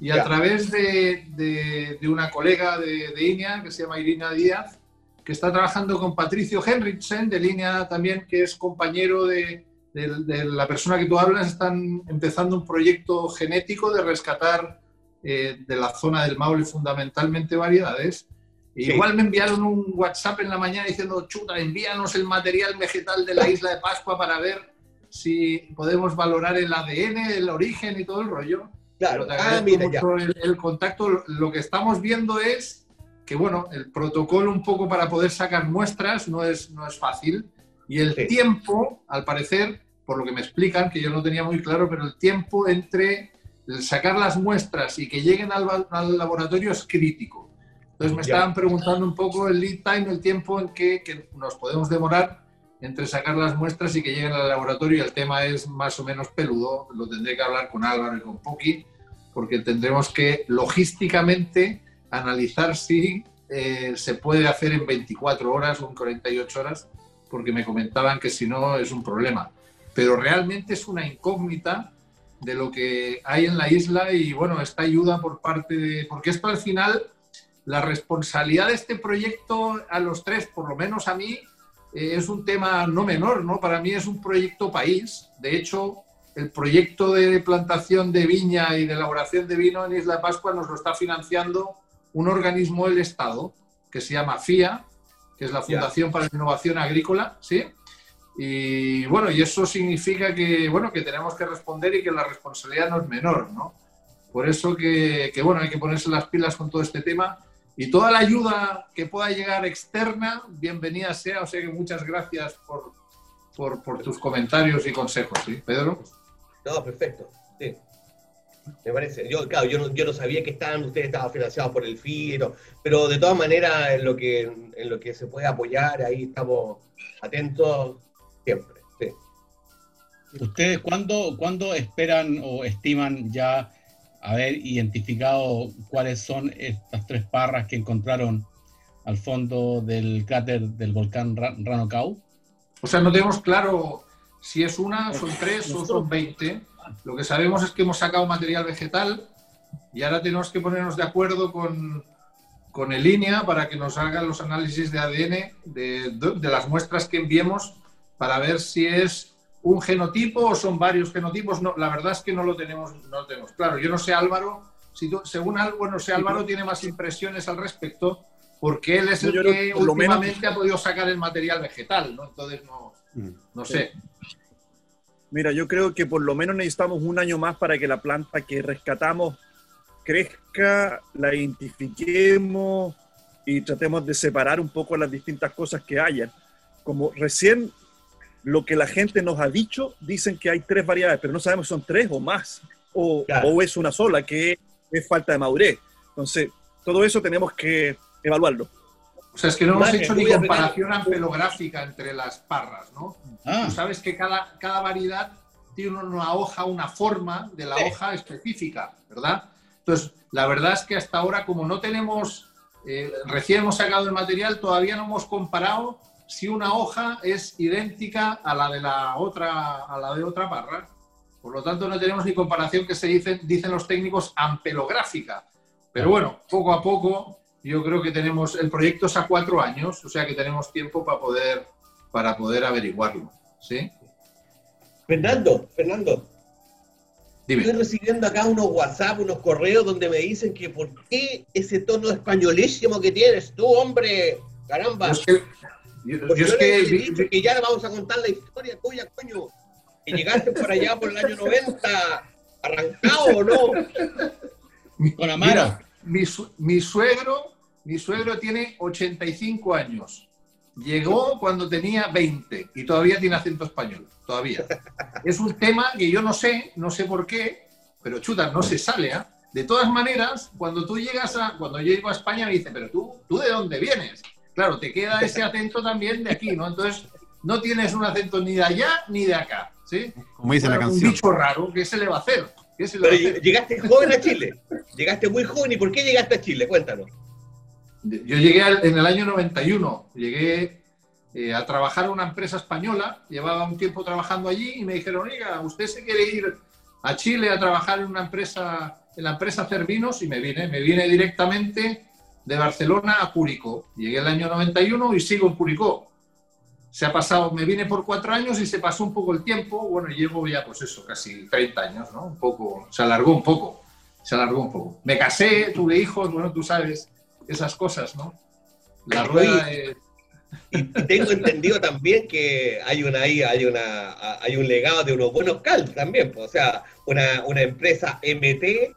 y a través de, de, una colega de, de, INEA que se llama Irina Díaz, que está trabajando con Patricio Henriksen de Línea también, que es compañero de, la persona que tú hablas, están empezando un proyecto genético de rescatar eh, de la zona del Maule fundamentalmente variedades. Igual me enviaron un WhatsApp en la mañana diciendo, chuta, envíanos el material vegetal de la isla de Pascua para ver si podemos valorar el ADN, el origen y todo el rollo. Claro, ah, mira, El, contacto, lo que estamos viendo es que, bueno, el protocolo un poco para poder sacar muestras no es, no es fácil. Y el tiempo, al parecer, por lo que me explican, que yo no tenía muy claro, pero el tiempo entre sacar las muestras y que lleguen al, laboratorio es crítico. Entonces me estaban preguntando un poco el lead time, el tiempo en que, que nos podemos demorar entre sacar las muestras y que lleguen al laboratorio. El tema es más o menos peludo, lo tendré que hablar con Álvaro y con Poki, porque tendremos que logísticamente analizar si eh, se puede hacer en 24 horas o en 48 horas, porque me comentaban que si no es un problema. Pero realmente es una incógnita de lo que hay en la isla y bueno, esta ayuda por parte de... Porque esto al final, la responsabilidad de este proyecto a los tres, por lo menos a mí, eh, es un tema no menor, ¿no? Para mí es un proyecto país. De hecho, el proyecto de plantación de viña y de elaboración de vino en Isla Pascua nos lo está financiando un organismo del Estado que se llama FIA, que es la Fundación para la Innovación Agrícola, ¿sí? Y bueno, y eso significa que, bueno, que tenemos que responder y que la responsabilidad no es menor, ¿no? Por eso que, que bueno, hay que ponerse las pilas con todo este tema y toda la ayuda que pueda llegar externa, bienvenida sea. O sea que muchas gracias por, por, por tus comentarios y consejos, ¿sí, Pedro? No, perfecto. Sí. Me parece. Yo, claro, yo no, yo no sabía que estaban, ustedes estaban financiados por el FI, pero de todas maneras, en lo, que, en lo que se puede apoyar, ahí estamos atentos siempre. Sí. ¿Ustedes cuándo, cuándo esperan o estiman ya haber identificado cuáles son estas tres parras que encontraron al fondo del cráter del volcán Ranocau? O sea, no tenemos claro si es una, son tres o son veinte. Lo que sabemos es que hemos sacado material vegetal y ahora tenemos que ponernos de acuerdo con, con el INEA para que nos hagan los análisis de ADN de, de las muestras que enviemos para ver si es un genotipo o son varios genotipos. No, la verdad es que no lo tenemos, no tenemos claro. Yo no sé, Álvaro, si según algo, no sé, Álvaro tiene más impresiones al respecto, porque él es el que últimamente ha podido sacar el material vegetal, ¿no? Entonces, no, mm. no sé. Mira, yo creo que por lo menos necesitamos un año más para que la planta que rescatamos crezca, la identifiquemos y tratemos de separar un poco las distintas cosas que hayan. Como recién lo que la gente nos ha dicho, dicen que hay tres variedades, pero no sabemos si son tres o más, o, o es una sola, que es falta de madurez. Entonces, todo eso tenemos que evaluarlo. O sea, es que no hemos hecho ni comparación ampelográfica entre las parras, ¿no? Ah. Tú sabes que cada, cada variedad tiene una hoja, una forma de la hoja específica, ¿verdad? Entonces, la verdad es que hasta ahora, como no tenemos, eh, recién hemos sacado el material, todavía no hemos comparado si una hoja es idéntica a la de la otra, a la de otra parra. Por lo tanto, no tenemos ni comparación que se dicen, dicen los técnicos ampelográfica. Pero bueno, poco a poco yo creo que tenemos, el proyecto es a cuatro años, o sea que tenemos tiempo para poder, para poder averiguarlo. ¿sí? Fernando, Fernando, Dime. estoy recibiendo acá unos WhatsApp, unos correos donde me dicen que por qué ese tono españolísimo que tienes tú, hombre, caramba. Yo es que, yo- Porque yo es yo que dicho que ya vamos a contar la historia tuya, coño. Que llegaste por allá por el año 90, arrancado o no. Con Amaro. Mira, mi, su- mi suegro, mi suegro tiene 85 años. Llegó cuando tenía 20 y todavía tiene acento español, todavía. Es un tema que yo no sé, no sé por qué, pero chuta, no se sale. ¿ah? De todas maneras, cuando tú llegas a, cuando yo llego a España me dice, pero tú, ¿tú de dónde vienes? Claro, te queda ese acento también de aquí, ¿no? Entonces, no tienes un acento ni de allá ni de acá, ¿sí? Como dice la canción. Un bicho raro, ¿qué se le va a hacer? ¿Qué se le va a hacer? llegaste joven a Chile. Llegaste muy joven. ¿Y por qué llegaste a Chile? Cuéntanos. Yo llegué al- en el año 91, llegué eh, a trabajar en una empresa española, llevaba un tiempo trabajando allí y me dijeron, oiga, ¿usted se quiere ir a Chile a trabajar en una empresa, en la empresa Cervinos? Y me vine, me vine directamente de Barcelona a Curicó. Llegué el año 91 y sigo en Curicó. Se ha pasado, me vine por cuatro años y se pasó un poco el tiempo. Bueno, llevo ya, pues eso, casi 30 años, ¿no? Un poco, se alargó un poco, se alargó un poco. Me casé, tuve hijos, bueno, tú sabes, esas cosas, ¿no? La rueda de... Y tengo entendido también que hay una ahí, hay una hay un legado de unos buenos caldos también, pues, o sea, una, una empresa MT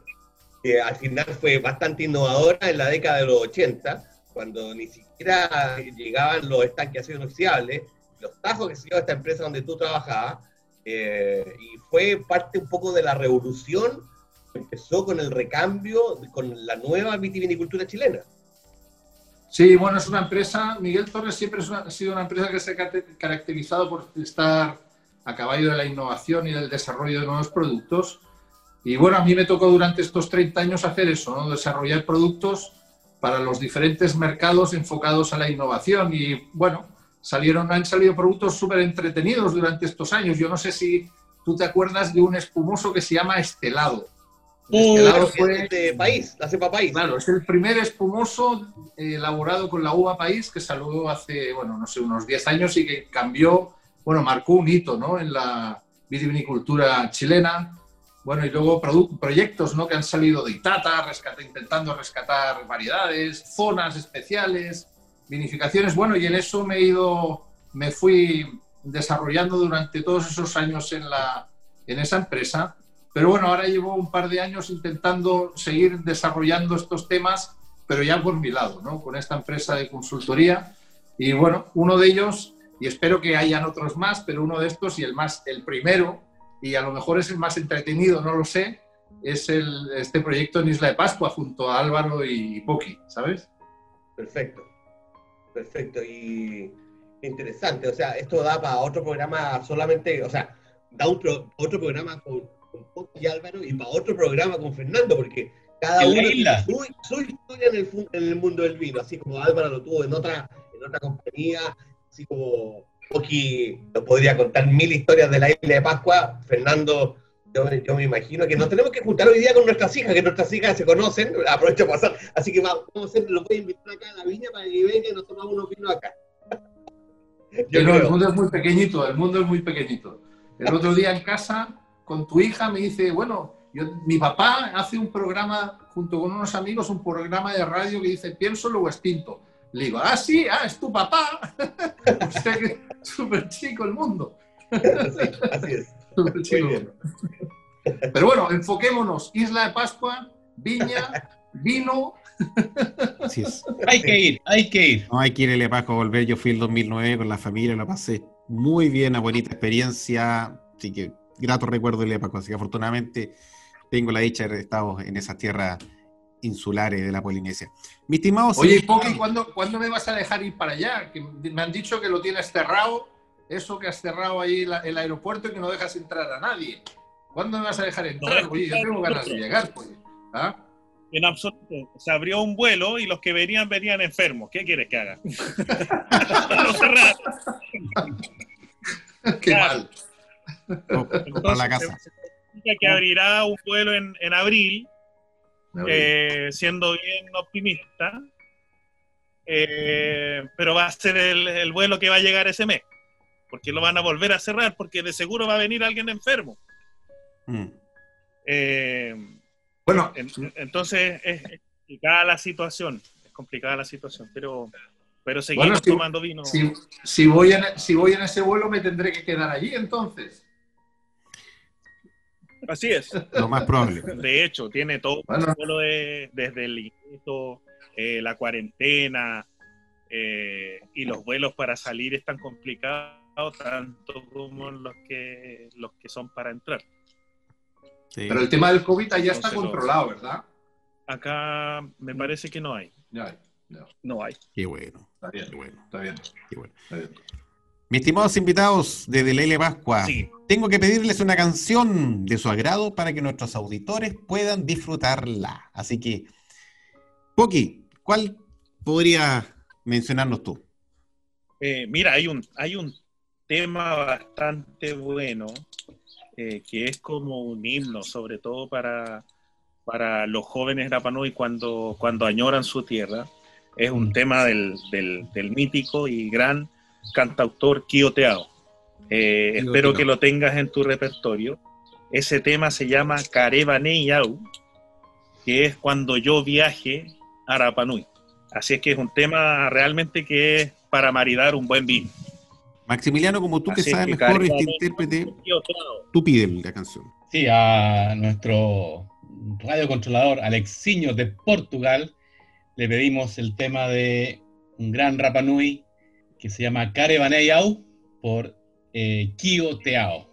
que al final fue bastante innovadora en la década de los 80, cuando ni siquiera llegaban los estanques de acero inoxidable, los tajos que se llevaba esta empresa donde tú trabajabas, eh, y fue parte un poco de la revolución que empezó con el recambio, con la nueva vitivinicultura chilena. Sí, bueno, es una empresa, Miguel Torres siempre es una- ha sido una empresa que se ha caracterizado por estar a caballo de la innovación y del desarrollo de nuevos productos. Y bueno, a mí me tocó durante estos 30 años hacer eso, ¿no? desarrollar productos para los diferentes mercados enfocados a la innovación. Y bueno, salieron, han salido productos súper entretenidos durante estos años. Yo no sé si tú te acuerdas de un espumoso que se llama Estelado. El Uh, Estelado es de país, la cepa país. Claro, es el primer espumoso eh, elaborado con la uva país que salió hace, bueno, no sé, unos 10 años y que cambió, bueno, marcó un hito, ¿no? En la vitivinicultura chilena. Bueno, y luego proyectos, ¿no? Que han salido de Itata, intentando rescatar variedades, zonas especiales, vinificaciones. Bueno, y en eso me he ido, me fui desarrollando durante todos esos años en, la, en esa empresa. Pero bueno, ahora llevo un par de años intentando seguir desarrollando estos temas, pero ya por mi lado, ¿no? Con esta empresa de consultoría. Y bueno, uno de ellos, y espero que hayan otros más, pero uno de estos y el más, el primero, y a lo mejor es el más entretenido, no lo sé, es el, este proyecto en Isla de Pascua junto a Álvaro y Poki, ¿sabes? Perfecto, perfecto y interesante. O sea, esto da para otro programa solamente, o sea, da pro- otro programa con, con Poco y Álvaro y para otro programa con Fernando, porque cada uno isla. tiene su, su historia en el, en el mundo del vino, así como Álvaro lo tuvo en otra, en otra compañía, así como Poki nos podría contar mil historias de la isla de Pascua, Fernando. Yo, yo me imagino que nos tenemos que juntar hoy día con nuestras hijas, que nuestras hijas se conocen, aprovecho para pasar, así que va- vamos a hacer, los voy a invitar acá a la viña para que vengan y nos tomamos unos vinos acá. Yo Pero el mundo es muy pequeñito, el mundo es muy pequeñito. El otro día en casa, con tu hija, me dice, bueno, yo- mi papá hace un programa, junto con unos amigos, un programa de radio que dice, pienso luego extinto. Le digo, ah, sí, ah, es tu papá. o sea que es súper chico el mundo. Sí, así es. Súper chico. Pero bueno, enfoquémonos. Isla de Pascua, viña, vino. Así es. Hay que ir, hay que ir. No hay que ir a Pascua a volver. Yo fui el 2009 con la familia, lo pasé muy bien, una bonita experiencia. Así que grato recuerdo de Pascua. Así que afortunadamente tengo la dicha de haber estado en esas tierras insulares de la Polinesia. Mi estimado Oye, señor- Poki, ¿cuándo, ¿cuándo me vas a dejar ir para allá? Que me han dicho que lo tienes cerrado, eso que has cerrado ahí la- el aeropuerto y que no dejas entrar a nadie. ¿Cuándo me vas a dejar entrar? Oye, yo tengo ganas de llegar, pues. ¿Ah? En absoluto. Se abrió un vuelo y los que venían venían enfermos. ¿Qué quieres que haga? Lo cerraron. Qué Claro. mal. para la casa. se significa que abrirá un vuelo en, en abril, eh, siendo bien optimista. Eh, pero va a ser el, vuelo que va a llegar ese mes, porque lo van a volver a cerrar, porque de seguro va a venir alguien enfermo. Mm. Eh, bueno, entonces es, complicada la situación, es complicada la situación, pero, pero seguimos tomando vino. Si, voy en, si voy en ese vuelo me tendré que quedar allí entonces. Así es. Lo más probable. De hecho, tiene todo vuelo desde el inicio, eh, la cuarentena eh, y los vuelos para salir están complicados tanto como los que los que son para entrar. Pero el tema del COVID ya está controlado, ¿verdad? Acá me parece que no hay. No hay. Qué bueno. Está bien. Qué bueno. Está bien. Qué bueno. Mis estimados invitados de Leile Pascua, tengo que pedirles una canción de su agrado para que nuestros auditores puedan disfrutarla. Así que, Poki, ¿cuál podría mencionarnos tú? Eh, mira, hay un, hay un tema bastante bueno eh, que es como un himno, sobre todo para, para los jóvenes Rapanui cuando, cuando añoran su tierra. Es un tema del, mítico y gran cantautor Quioteao. Eh, espero que lo tengas en tu repertorio. Ese tema se llama Carebaneyau, que es cuando yo viaje a Rapanui. Así es que es un tema realmente que es para maridar un buen vino. Maximiliano, como tú que sabes mejor este intérprete, tú pides la canción. Sí, a nuestro radiocontrolador Alexiño de Portugal le pedimos el tema de un gran Rapanui que se llama Care Baneyau por eh, Kio Teao,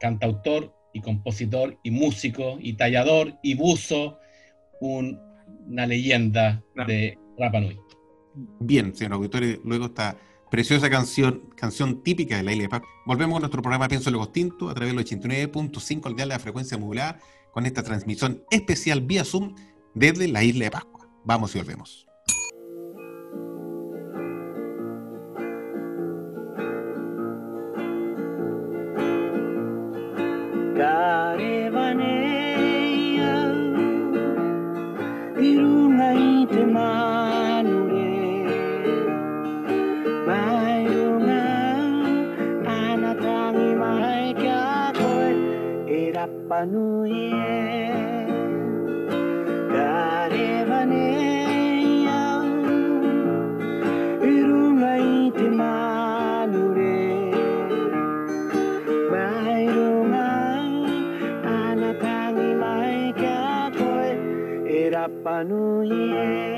cantautor y compositor y músico y tallador y buzo, una leyenda de Rapanui. Bien, señor auditores, luego está Preciosa canción, canción típica de la isla de Pascua. Volvemos a nuestro programa Pienso lo Tinto a través del 89.5 al de la frecuencia modular con esta transmisión especial vía Zoom desde la isla de Pascua. Vamos y volvemos. Carevaneia Iruna itemanure Mairuna Anatani maikakoe Erapanui era panuye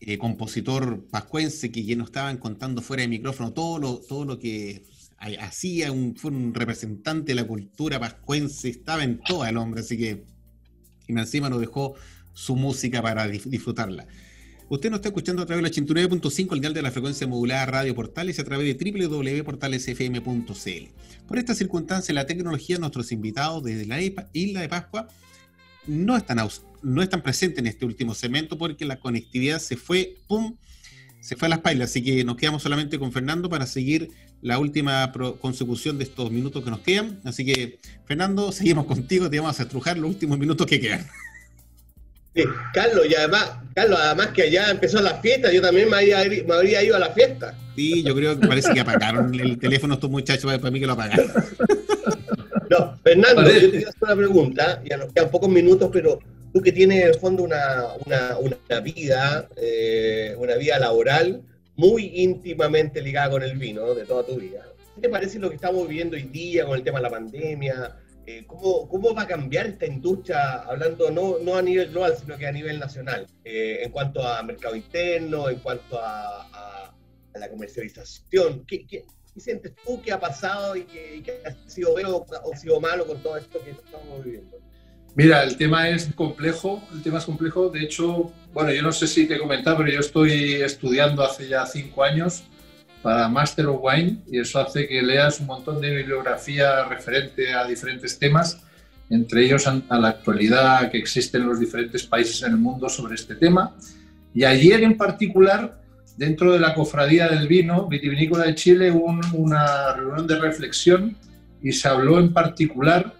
eh, compositor pascuense que ya nos estaban contando fuera de micrófono todo lo, todo lo que hacía, fue un representante de la cultura pascuense, estaba en todo el hombre, así que y encima nos dejó su música para disfrutarla. Usted nos está escuchando a través del 89.5, el dial de la frecuencia modulada Radio Portales y a través de www.portalesfm.cl. Por esta circunstancia, la tecnología, nuestros invitados desde la isla de Pascua no están, no están presentes en este último segmento porque la conectividad se fue, ¡pum!, se fue a las pailas. Así que nos quedamos solamente con Fernando para seguir la última consecución de estos minutos que nos quedan. Así que, Fernando, seguimos contigo, te vamos a estrujar los últimos minutos que quedan. Sí, Carlos, y además, Carlos, además que allá empezó la fiesta, yo también me habría, me habría ido a la fiesta. Sí, yo creo que parece que apagaron el teléfono estos muchachos para mí que lo apagaron. No, Fernando, yo te quiero hacer una pregunta, ya nos quedan pocos minutos, pero tú que tienes en el fondo una, una, una vida, eh, una vida laboral muy íntimamente ligada con el vino de toda tu vida. ¿Qué te parece lo que estamos viviendo hoy día con el tema de la pandemia? Eh, ¿cómo, ¿Cómo va a cambiar esta industria, hablando no, no a nivel global, sino que a nivel nacional, eh, en cuanto a mercado interno, en cuanto a, a, a la comercialización? ¿Qué, qué, qué sientes tú que ha pasado y que, y que ha sido bueno o ha sido malo con todo esto que estamos viviendo? Mira, el tema es complejo, el tema es complejo. De hecho, bueno, yo no sé si te he comentado, pero yo estoy estudiando hace ya cinco años para Master of Wine y eso hace que leas un montón de bibliografía referente a diferentes temas, entre ellos a la actualidad que existe en los diferentes países en el mundo sobre este tema. Y ayer en particular, dentro de la Cofradía del Vino Vitivinícola de Chile, hubo un, una reunión de reflexión y se habló en particular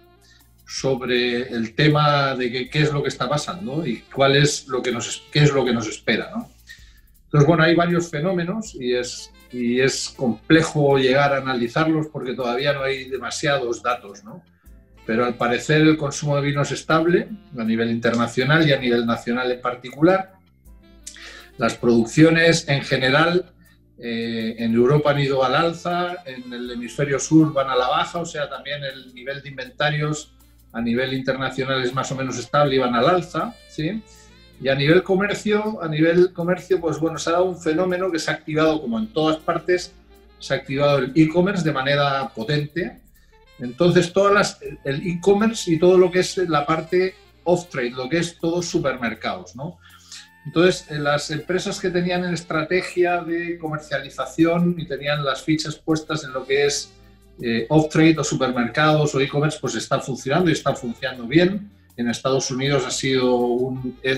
sobre el tema de qué es lo que está pasando y cuál es lo que nos, qué es lo que nos espera. Entonces, bueno, hay varios fenómenos y es, y es complejo llegar a analizarlos porque todavía no hay demasiados datos. Pero al parecer el consumo de vino es estable a nivel internacional y a nivel nacional en particular. Las producciones en general eh, en Europa han ido al alza, en el hemisferio sur van a la baja, o sea, también el nivel de inventarios a nivel internacional es más o menos estable y van al alza, ¿sí? Y a nivel comercio, a nivel comercio, pues bueno, se ha dado un fenómeno que se ha activado como en todas partes, se ha activado el e-commerce de manera potente. Entonces, todas las, el e-commerce y todo lo que es la parte off-trade, lo que es todos supermercados, ¿no? Entonces, las empresas que tenían en estrategia de comercialización y tenían las fichas puestas en lo que es eh, off-trade o supermercados o e-commerce pues está funcionando y está funcionando bien. En Estados Unidos ha sido,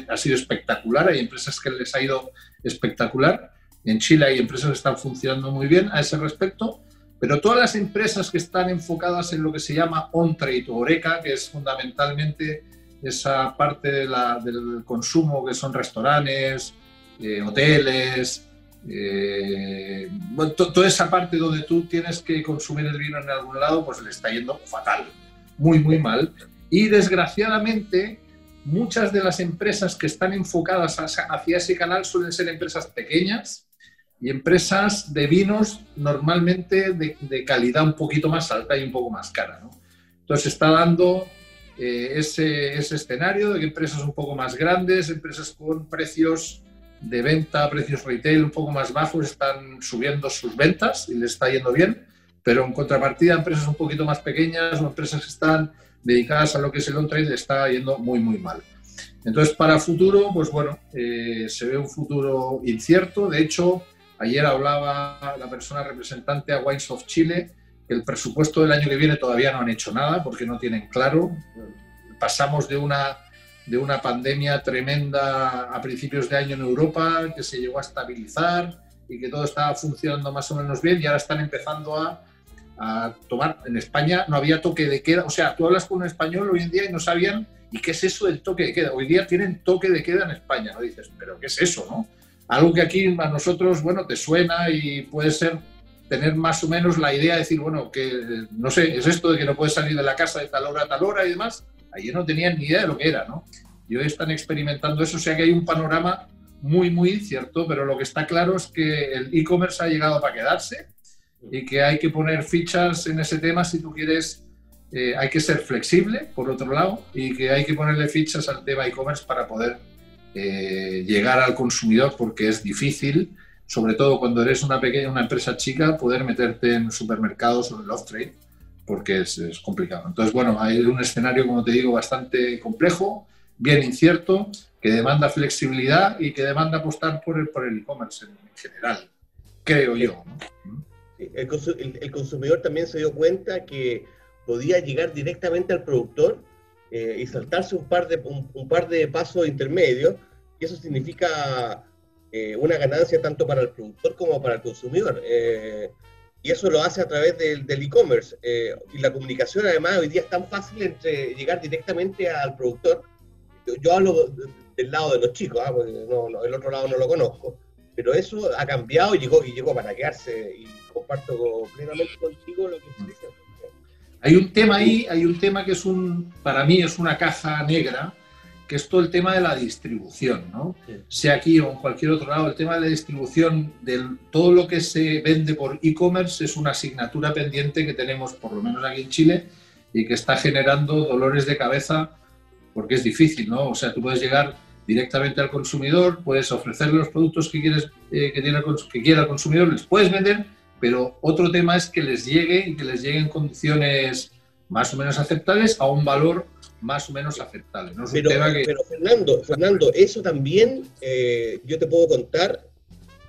ha sido espectacular, hay empresas que les ha ido espectacular. En Chile hay empresas que están funcionando muy bien a ese respecto, pero todas las empresas que están enfocadas en lo que se llama on-trade o oreca, que es fundamentalmente esa parte del consumo que son restaurantes, eh, hoteles, eh, bueno, toda esa parte donde tú tienes que consumir el vino en algún lado, pues le está yendo fatal, muy, muy mal. Y desgraciadamente, muchas de las empresas que están enfocadas hacia ese canal suelen ser empresas pequeñas y empresas de vinos normalmente de, de calidad un poquito más alta y un poco más cara. ¿no? Entonces está dando eh, ese, ese escenario de que empresas un poco más grandes, empresas con precios de venta a precios retail un poco más bajos están subiendo sus ventas y les está yendo bien, pero en contrapartida empresas un poquito más pequeñas o empresas que están dedicadas a lo que es el on-trade le está yendo muy, muy mal. Entonces, para futuro, pues bueno, eh, se ve un futuro incierto. De hecho, ayer hablaba la persona representante a Wines of Chile que el presupuesto del año que viene todavía no han hecho nada porque no tienen claro. Pasamos de una de una pandemia tremenda a principios de año en Europa, que se llegó a estabilizar y que todo estaba funcionando más o menos bien y ahora están empezando a, a, tomar. En España no había toque de queda, o sea, tú hablas con un español hoy en día y no sabían, ¿y qué es eso del toque de queda? Hoy día tienen toque de queda en España, ¿no? Dices, ¿pero qué es eso, no? Algo que aquí a nosotros, bueno, te suena y puede ser tener más o menos la idea de decir, bueno, que no sé, es esto de que no puedes salir de la casa de tal hora a tal hora y demás, Ayer no tenían ni idea de lo que era, ¿no? Y hoy están experimentando eso, o sea que hay un panorama muy, muy incierto, pero lo que está claro es que el e-commerce ha llegado para quedarse y que hay que poner fichas en ese tema si tú quieres, eh, hay que ser flexible, por otro lado, y que hay que ponerle fichas al tema e-commerce para poder eh, llegar al consumidor, porque es difícil, sobre todo cuando eres una pequeña, una empresa chica, poder meterte en supermercados o en el off-trade porque es, es, complicado. Entonces, bueno, hay un escenario, como te digo, bastante complejo, bien incierto, que demanda flexibilidad y que demanda apostar por el por el e-commerce en general, creo yo. ¿no? El, el, el, consumidor también se dio cuenta que podía llegar directamente al productor eh, y saltarse un par de, un, un, par de pasos intermedios, y eso significa eh, una ganancia tanto para el productor como para el consumidor. Eh, y eso lo hace a través del e-commerce. Eh, y la comunicación, además, hoy día es tan fácil entre llegar directamente al productor. Yo, yo hablo del lado de los chicos, ¿ah? porque no, no, el otro lado no lo conozco. Pero eso ha cambiado y llegó, y llegó para quedarse. Y comparto plenamente contigo lo que estoy diciendo. Hay un tema ahí, hay un tema que es un, para mí es una caja negra, que es todo el tema de la distribución, ¿no? Sea aquí o en cualquier otro lado, el tema de la distribución de todo lo que se vende por e-commerce es una asignatura pendiente que tenemos, por lo menos aquí en Chile, y que está generando dolores de cabeza porque es difícil, ¿no? O sea, tú puedes llegar directamente al consumidor, puedes ofrecerle los productos que, quieres, eh, que, tiene, que quiera el consumidor, les puedes vender, pero otro tema es que les llegue y que les llegue en condiciones más o menos aceptables a un valor más o menos aceptable. pero, Fernando, Fernando, eso también eh, yo te puedo contar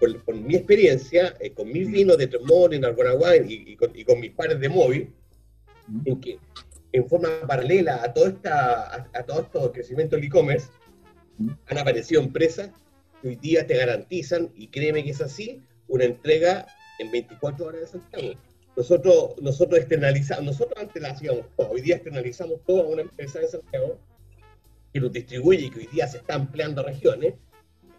por, mi experiencia, eh, con mis vinos de Tremont, en y, y, con, y con mis pares de móvil, en que en forma paralela a todo, esta, a, todo este crecimiento del e-commerce, han aparecido empresas que hoy día te garantizan, y créeme que es así, una entrega en 24 horas de Santiago. Nosotros, nosotros externalizamos, nosotros antes la hacíamos todo, hoy día externalizamos todo a una empresa de Santiago que lo distribuye y que hoy día se está ampliando a regiones,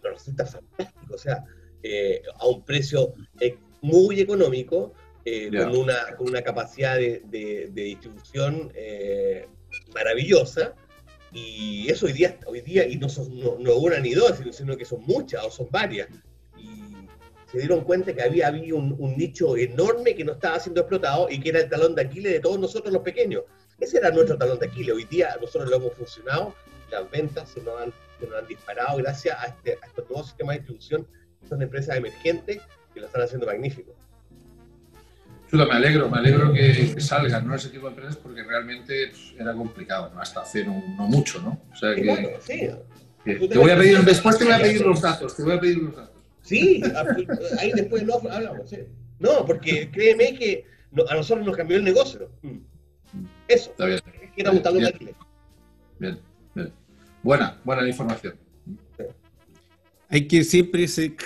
nos resulta fantástico, o sea, eh, a un precio eh, muy económico, eh, con, una, con una capacidad de, de, distribución maravillosa, y eso hoy día, hoy día y no son no, no una ni dos, sino que son muchas o son varias se dieron cuenta que había, había un, nicho enorme que no estaba siendo explotado y que era el talón de Aquiles de todos nosotros los pequeños. Ese era nuestro talón de Aquiles. Hoy día nosotros lo hemos funcionado, las ventas se nos han, se nos han disparado gracias a, este, a estos nuevos sistemas de distribución. Son empresas emergentes que lo están haciendo magnífico. me alegro, me alegro que, salgan ¿no? ese tipo de empresas porque realmente pues, era complicado, ¿no? hasta hace no, mucho, ¿no? O sea que, sí. te voy a pedir, después te voy a pedir los datos, te voy a pedir los datos. Sí, ahí después lo hablamos. No, porque créeme que a nosotros nos cambió el negocio. Eso. Está bien. Era un talón bien. bien, bien. Buena, buena información. Hay que siempre irse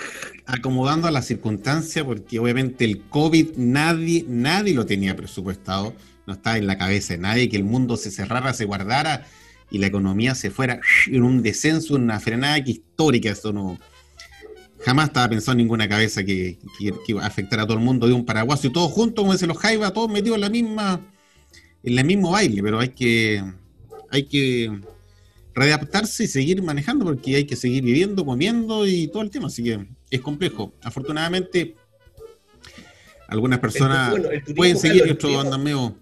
acomodando a la circunstancia, porque obviamente el COVID nadie, nadie lo tenía presupuestado, no estaba en la cabeza de nadie, que el mundo se cerrara, se guardara y la economía se fuera en un descenso, en una frenada histórica, eso no, jamás estaba pensando en ninguna cabeza que, iba a afectar a todo el mundo de un paraguaso. Y todos juntos, como dicen los Jaiba, todos metidos en la misma, en el mismo baile, pero hay que, hay que readaptarse y seguir manejando porque hay que seguir viviendo, comiendo y todo el tema, así que es complejo. Afortunadamente, algunas personas pueden seguir y otros andan medio...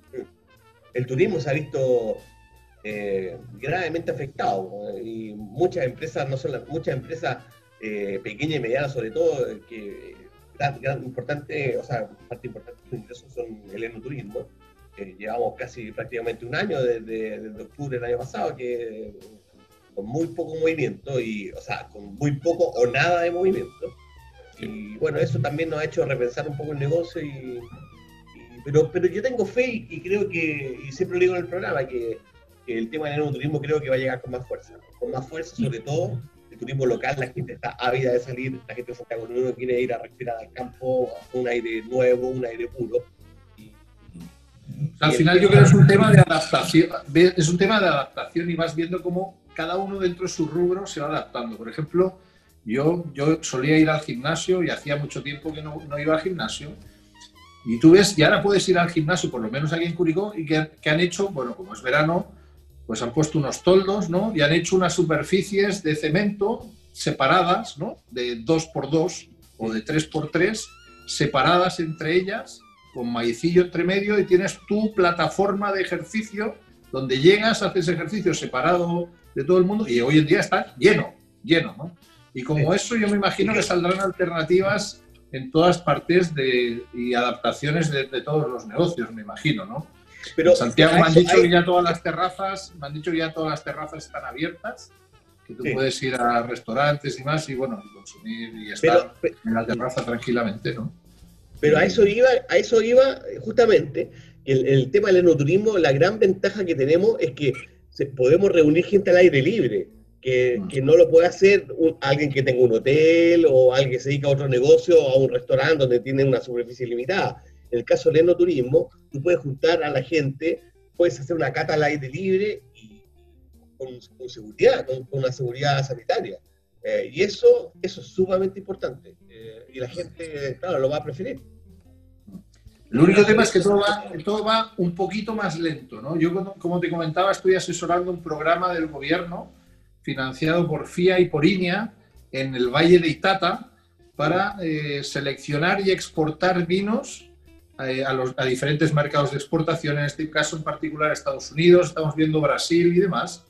El turismo se ha visto eh, gravemente afectado y muchas empresas, no son las, muchas empresas eh, pequeña y mediana sobre todo, que gran, importante, o sea, parte importante de sus ingresos son el enoturismo. Eh, llevamos casi prácticamente un año desde, octubre del año pasado que con muy poco movimiento, y, o sea, con muy poco o nada de movimiento. Y bueno, eso también nos ha hecho repensar un poco el negocio y, pero, pero yo tengo fe y, creo que, y siempre lo digo en el programa, que, que el tema del enoturismo creo que va a llegar con más fuerza, con más fuerza sobre todo turismo local, la gente está ávida de salir, la gente de Santiago no quiere ir a respirar al campo, un aire nuevo, un aire puro. al final yo creo que es un tema de adaptación, es un tema de adaptación y vas viendo cómo cada uno dentro de su rubro se va adaptando. Por ejemplo, yo, yo solía ir al gimnasio y hacía mucho tiempo que no, no iba al gimnasio. Y tú ves, y ahora puedes ir al gimnasio, por lo menos aquí en Curicó, y que, que han hecho, bueno, como es verano, pues han puesto unos toldos, ¿no? Y han hecho unas superficies de cemento separadas, ¿no? De 2 por 2 o de 3 por 3 separadas entre ellas, con maicillo entre medio, y tienes tu plataforma de ejercicio donde llegas, haces ejercicio separado de todo el mundo, y hoy en día está lleno, lleno, ¿no? Y como eso, yo me imagino que saldrán alternativas en todas partes de, y adaptaciones de, de todos los negocios, me imagino, ¿no? Pero Santiago me han dicho que ya todas las terrazas, me han dicho que ya todas las terrazas están abiertas, que tú puedes ir a restaurantes y más y bueno, consumir y estar en la terraza tranquilamente, ¿no? Pero a eso iba, a eso iba justamente el, el tema del enoturismo, la gran ventaja que tenemos es que podemos reunir gente al aire libre, que, mm. que no lo puede hacer alguien que tenga un hotel o alguien que se dedica a otro negocio o a un restaurante donde tiene una superficie limitada. En el caso del enoturismo, tú puedes juntar a la gente, puedes hacer una cata al aire libre y con, seguridad, con, una seguridad sanitaria. Eh, y eso, eso es sumamente importante. Eh, y la gente, claro, lo va a preferir. El único tema es que todo va, todo va un poquito más lento. ¿no? Yo, como te comentaba, estoy asesorando un programa del gobierno financiado por FIA y por INEA en el Valle de Itata para eh, seleccionar y exportar vinos a, los, a, diferentes mercados de exportación, en este caso en particular Estados Unidos, estamos viendo Brasil y demás.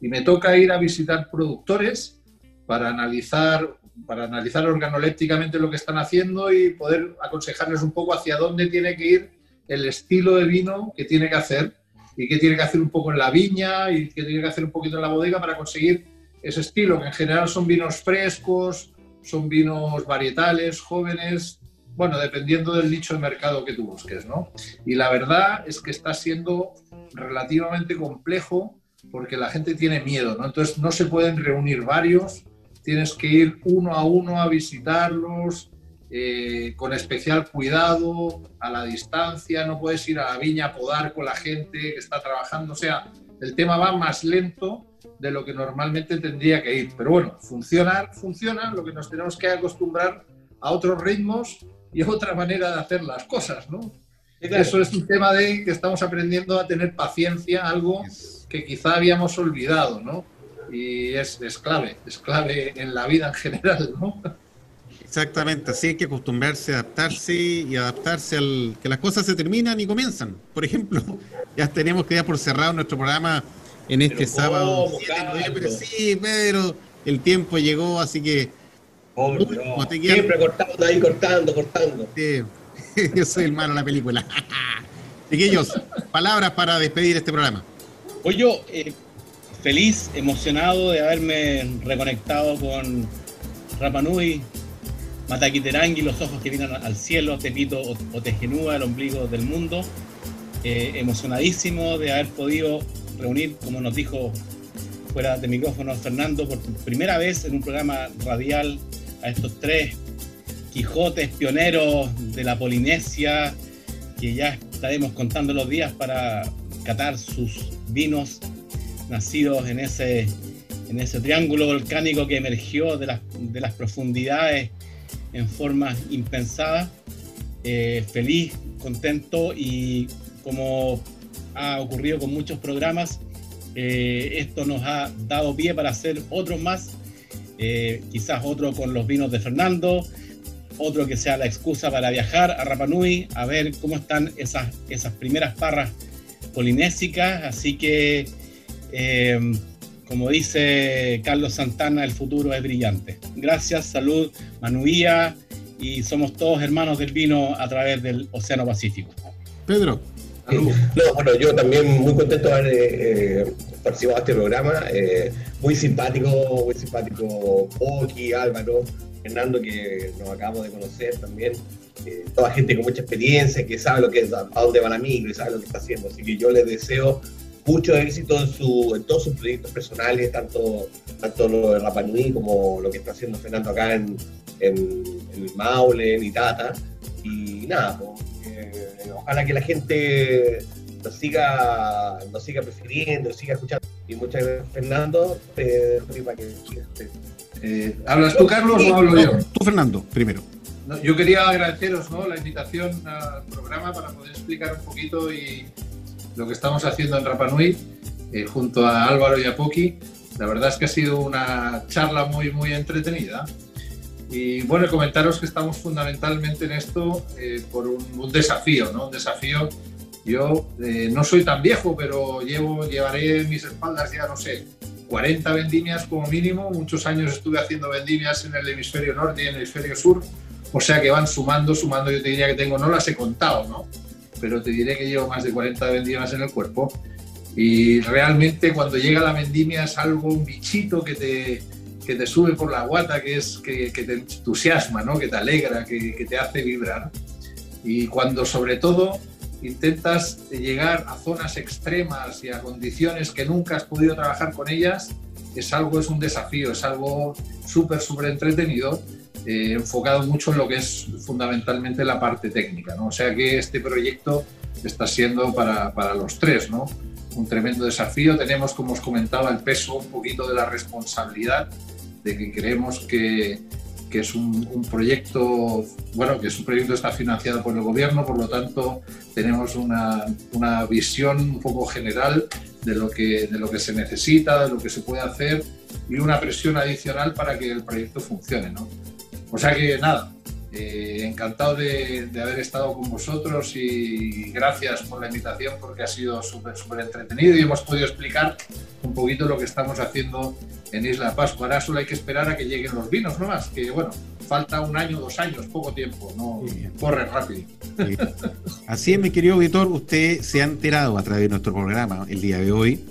Y me toca ir a visitar productores para analizar para analizar organolépticamente lo que están haciendo y poder aconsejarles un poco hacia dónde tiene que ir el estilo de vino que tiene que hacer y qué tiene que hacer un poco en la viña y qué tiene que hacer un poquito en la bodega para conseguir ese estilo, que en general son vinos frescos, son vinos varietales, jóvenes, bueno, dependiendo del nicho de mercado que tú busques, ¿no? Y la verdad es que está siendo relativamente complejo porque la gente tiene miedo, ¿no? Entonces no se pueden reunir varios tienes que ir uno a uno a visitarlos eh, con especial cuidado, a la distancia, no puedes ir a la viña a podar con la gente que está trabajando, o sea, el tema va más lento de lo que normalmente tendría que ir, pero bueno, funcionar, funciona, lo que nos tenemos que acostumbrar a otros ritmos y otra manera de hacer las cosas, ¿no? Eso es un tema de que estamos aprendiendo a tener paciencia, algo que quizá habíamos olvidado, ¿no? y es, es, clave, es clave en la vida en general, ¿no? Exactamente, así hay que acostumbrarse, adaptarse y adaptarse al que las cosas se terminan y comienzan. Por ejemplo, ya tenemos que dar por cerrado nuestro programa en este sábado. sí, pero el tiempo llegó, así que. Siempre cortando ahí, cortando, cortando. Sí, yo soy el malo de la película. Chiquillos, palabras para despedir este programa. Pues yo, eh, feliz, emocionado de haberme reconectado con Rapanui, Mataquiterangui, los ojos que miran al cielo, Tepito o Tejenúa, el ombligo del mundo. Eh, emocionadísimo de haber podido reunir, como nos dijo fuera de micrófono Fernando, por primera vez en un programa radial a estos tres Quijotes pioneros de la Polinesia, que ya estaremos contando los días para catar sus vinos nacidos en ese, en ese triángulo volcánico que emergió de las, de las profundidades en formas impensadas. Eh, feliz, contento y como ha ocurrido con muchos programas, eh, esto nos ha dado pie para hacer otros más, eh, quizás otro con los vinos de Fernando, otro que sea la excusa para viajar a Rapanui, a ver cómo están esas, esas primeras parras polinésicas, así que eh, como dice Carlos Santana, el futuro es brillante. Gracias, salud, Manuía, y somos todos hermanos del vino a través del Océano Pacífico. Pedro. No, bueno, yo también muy contento de haber eh, participado en este programa. Eh, muy simpático, muy simpático Poki, Álvaro, Fernando, que nos acabamos de conocer también. toda gente con mucha experiencia, que sabe lo que es, a dónde va la micro y sabe lo que está haciendo. Así que yo les deseo mucho éxito en, su, en todos sus proyectos personales, tanto, tanto lo de Rapanui como lo que está haciendo Fernando acá en, en, Maule, en Itata. Y nada, pues, eh, ojalá que la gente nos siga, nos siga prefiriendo, nos siga escuchando. Y muchas gracias, Fernando. Eh, eh, ¿Hablas tú, Carlos, o hablo yo? Tú, Fernando, primero. yo quería agradeceros ¿no? la invitación al programa para poder explicar un poquito y lo que estamos haciendo en Rapanui eh, junto a Álvaro y a Poki. La verdad es que ha sido una charla muy, muy entretenida. Y bueno, comentaros que estamos fundamentalmente en esto eh, por un, desafío, ¿no? Un desafío. Yo eh, no soy tan viejo, pero llevo, llevaré mis espaldas ya, no sé, 40 vendimias como mínimo. Muchos años estuve haciendo vendimias en el hemisferio norte y en el hemisferio sur. O sea que van sumando, sumando. Yo te diría que tengo, no las he contado, ¿no? pero te diré que llevo más de 40 vendimias en el cuerpo. Y realmente cuando llega la vendimia es algo, un bichito que te, que te sube por la guata, que, es, que, te entusiasma, ¿no? que te alegra, que, te hace vibrar. Y cuando sobre todo intentas llegar a zonas extremas y a condiciones que nunca has podido trabajar con ellas, es algo, es un desafío, es algo súper, súper entretenido eh, enfocado mucho en lo que es fundamentalmente la parte técnica. ¿no? O sea que este proyecto está siendo para, para los tres, ¿no? un tremendo desafío. Tenemos, como os comentaba, el peso un poquito de la responsabilidad de que creemos que, que es un, proyecto, bueno, que es un proyecto que está financiado por el gobierno, por lo tanto tenemos una, una visión un poco general de lo, que, de lo que se necesita, de lo que se puede hacer y una presión adicional para que el proyecto funcione, ¿no? O sea que nada, eh, encantado de, de, haber estado con vosotros y gracias por la invitación porque ha sido súper súper entretenido y hemos podido explicar un poquito lo que estamos haciendo en Isla Pascua. Ahora solo hay que esperar a que lleguen los vinos, no más, que bueno, falta un año, dos años, poco tiempo, no corre rápido. Sí. Así es, mi querido auditor, usted se ha enterado a través de nuestro programa el día de hoy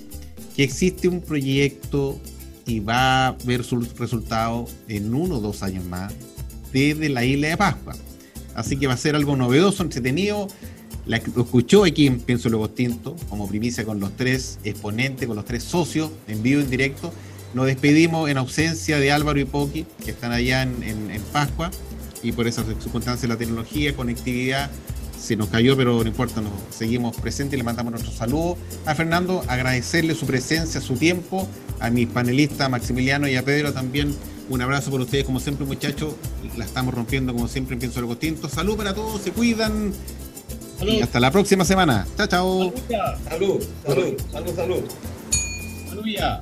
que existe un proyecto y va a ver sus resultados en uno o dos años más desde la isla de Pascua. Así que va a ser algo novedoso, entretenido. La, lo escuchó aquí en Pienso Luego Tinto, como primicia con los tres exponentes, con los tres socios, en vivo, en directo. Nos despedimos en ausencia de Álvaro y Poqui, que están allá en, en, en Pascua, y por esas circunstancias la tecnología, conectividad, se nos cayó, pero no importa, nos seguimos presentes y le mandamos nuestro saludo a Fernando, agradecerle su presencia, su tiempo, a mis panelistas Maximiliano y a Pedro también. Un abrazo por ustedes, como siempre, muchachos. La estamos rompiendo, como siempre, en Pienso Algo Tinto. Salud para todos, se cuidan. Salud. Y hasta la próxima semana. Chao, chao. Salud, salud, salud, salud. Salud ya.